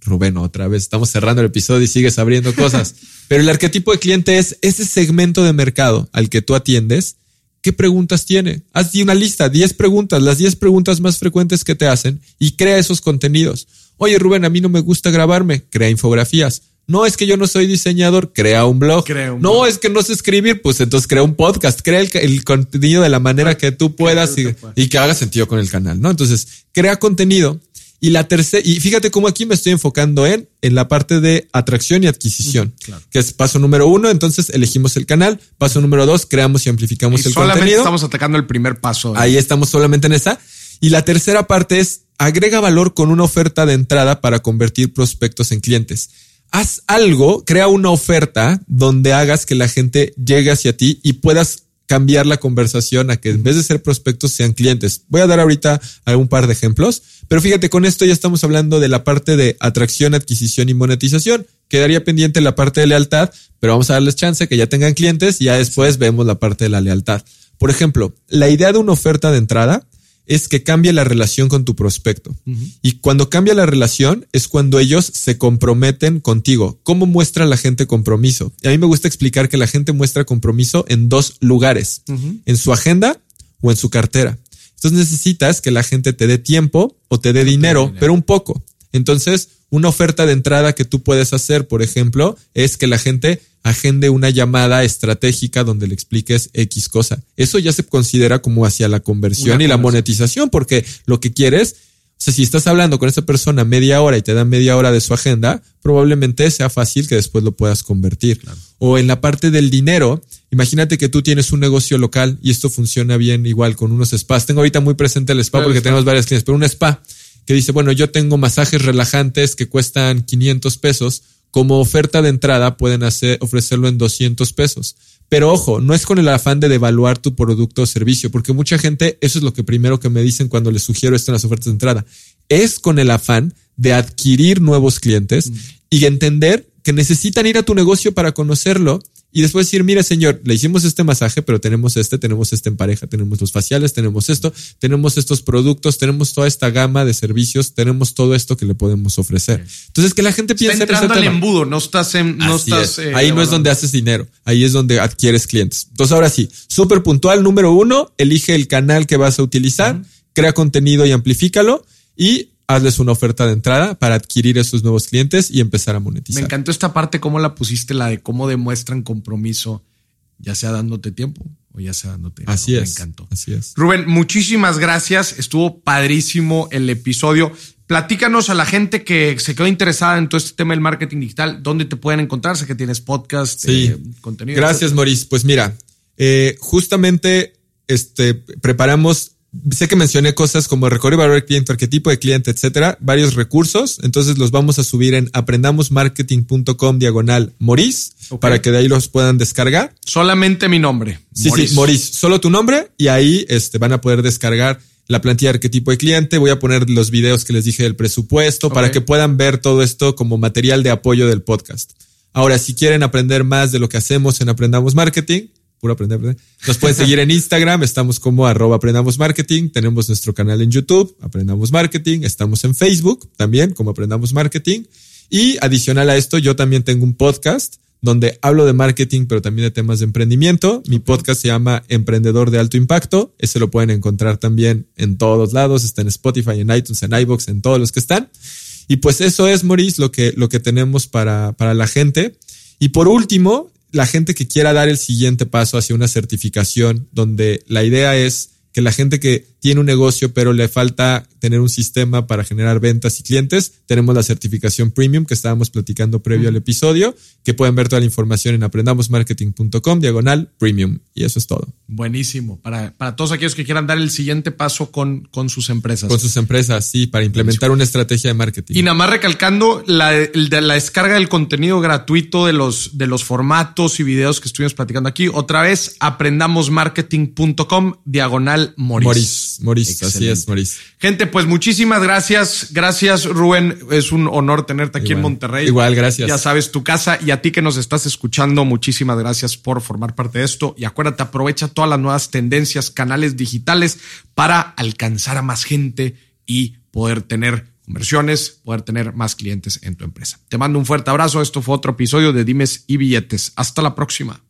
Rubén, otra vez, estamos cerrando el episodio y sigues abriendo [laughs] cosas. Pero el arquetipo de cliente es ese segmento de mercado al que tú atiendes. ¿Qué preguntas tiene? Haz una lista, 10 preguntas, las 10 preguntas más frecuentes que te hacen y crea esos contenidos. Oye, Rubén, a mí no me gusta grabarme, crea infografías. No es que yo no soy diseñador, crea un blog. no es que no sé escribir, pues entonces crea un podcast, crea el, contenido de la manera que tú puedas y, que haga sentido con el canal, ¿no? Entonces, crea contenido. Y la tercera, y fíjate cómo aquí me estoy enfocando en, en la parte de atracción y adquisición, que es paso número uno. Entonces elegimos el canal. Paso número dos, creamos y amplificamos el solamente Estamos atacando el primer paso. Ahí estamos solamente en esa. Y la tercera parte es agrega valor con una oferta de entrada para convertir prospectos en clientes. Haz algo, crea una oferta donde hagas que la gente llegue hacia ti y puedas cambiar la conversación a que en vez de ser prospectos sean clientes. Voy a dar ahorita algún par de ejemplos, pero fíjate, con esto ya estamos hablando de la parte de atracción, adquisición y monetización. Quedaría pendiente la parte de lealtad, pero vamos a darles chance que ya tengan clientes y ya después vemos la parte de la lealtad. Por ejemplo, la idea de una oferta de entrada es que cambie la relación con tu prospecto. Y cuando cambia la relación es cuando ellos se comprometen contigo. ¿Cómo muestra la gente compromiso? Y a mí me gusta explicar que la gente muestra compromiso en dos lugares, en su agenda o en su cartera. Entonces necesitas que la gente te dé tiempo o te dé dinero, pero un poco. Entonces, una oferta de entrada que tú puedes hacer, por ejemplo, es que la gente agende una llamada estratégica donde le expliques X cosa. Eso ya se considera como hacia la conversión y la monetización, porque lo que quieres, o sea, si estás hablando con esa persona media hora y te dan media hora de su agenda, probablemente sea fácil que después lo puedas convertir. O en la parte del dinero, imagínate que tú tienes un negocio local y esto funciona bien igual con unos spas. Tengo ahorita muy presente el spa porque tenemos varias clientes, pero un spa que dice, bueno, yo tengo masajes relajantes que cuestan 500 pesos como oferta de entrada pueden hacer, ofrecerlo en 200 pesos. Pero ojo, no es con el afán de devaluar tu producto o servicio, porque mucha gente, eso es lo que primero que me dicen cuando les sugiero esto en las ofertas de entrada, es con el afán de adquirir nuevos clientes mm. y entender que necesitan ir a tu negocio para conocerlo y después decir, mire señor, le hicimos este masaje, pero tenemos este, tenemos este en pareja, tenemos los faciales, tenemos esto, tenemos estos productos, tenemos toda esta gama de servicios, tenemos todo esto que le podemos ofrecer. Entonces que la gente piense Está entrando al embudo, no estás en, no estás, eh, ahí no es donde haces dinero, ahí es donde adquieres clientes. Entonces ahora sí, súper puntual, número uno, elige el canal que vas a utilizar, crea contenido y amplifícalo y hazles una oferta de entrada para adquirir esos nuevos clientes y empezar a monetizar. Me encantó esta parte, cómo la pusiste, la de cómo demuestran compromiso, ya sea dándote tiempo o ya sea dándote. Así es. Me encantó. Así es. Rubén, muchísimas gracias. Estuvo padrísimo el episodio. Platícanos a la gente que se quedó interesada en todo este tema del marketing digital, dónde te pueden encontrar, sé que tienes podcast, sí. eh, contenido. Gracias, Maurice. Pues mira, eh, justamente este, preparamos sé que mencioné cosas como recorrer valor del cliente, arquetipo de cliente, etcétera, varios recursos. Entonces los vamos a subir en aprendamosmarketing.com diagonal Moris para que de ahí los puedan descargar. Solamente mi nombre. Sí, sí, Moris, solo tu nombre y ahí este, van a poder descargar la plantilla de arquetipo de cliente. Voy a poner los videos que les dije del presupuesto okay. para que puedan ver todo esto como material de apoyo del podcast. Ahora, si quieren aprender más de lo que hacemos en Aprendamos Marketing, puro aprender, aprender. Nos pueden seguir en Instagram, estamos como arroba aprendamos marketing, tenemos nuestro canal en YouTube, aprendamos marketing, estamos en Facebook también como aprendamos marketing. Y adicional a esto, yo también tengo un podcast donde hablo de marketing, pero también de temas de emprendimiento. Mi podcast se llama Emprendedor de Alto Impacto. Ese lo pueden encontrar también en todos lados. Está en Spotify, en iTunes, en iBox, en todos los que están. Y pues eso es, Maurice, lo que, lo que tenemos para, para la gente. Y por último, la gente que quiera dar el siguiente paso hacia una certificación, donde la idea es que la gente que tiene un negocio pero le falta tener un sistema para generar ventas y clientes, tenemos la certificación premium que estábamos platicando previo al episodio, que pueden ver toda la información en aprendamosmarketing.com diagonal premium. Y eso es todo. Buenísimo. Para, para todos aquellos que quieran dar el siguiente paso con, con sus empresas. Con sus empresas, sí, para implementar Buenísimo. una estrategia de marketing. Y nada más recalcando la, de la descarga del contenido gratuito de los, de los formatos y videos que estuvimos platicando aquí. Otra vez, aprendamosmarketing.com diagonal Moris. Moris, Moris, así es, Moris. Gente, pues muchísimas gracias. Gracias, Rubén. Es un honor tenerte aquí Igual. en Monterrey. Igual, gracias. Ya sabes, tu casa y a ti que nos estás escuchando, muchísimas gracias por formar parte de esto. Y acuérdate, aprovecha todas las nuevas tendencias, canales digitales para alcanzar a más gente y poder tener conversiones, poder tener más clientes en tu empresa. Te mando un fuerte abrazo. Esto fue otro episodio de Dimes y Billetes. Hasta la próxima.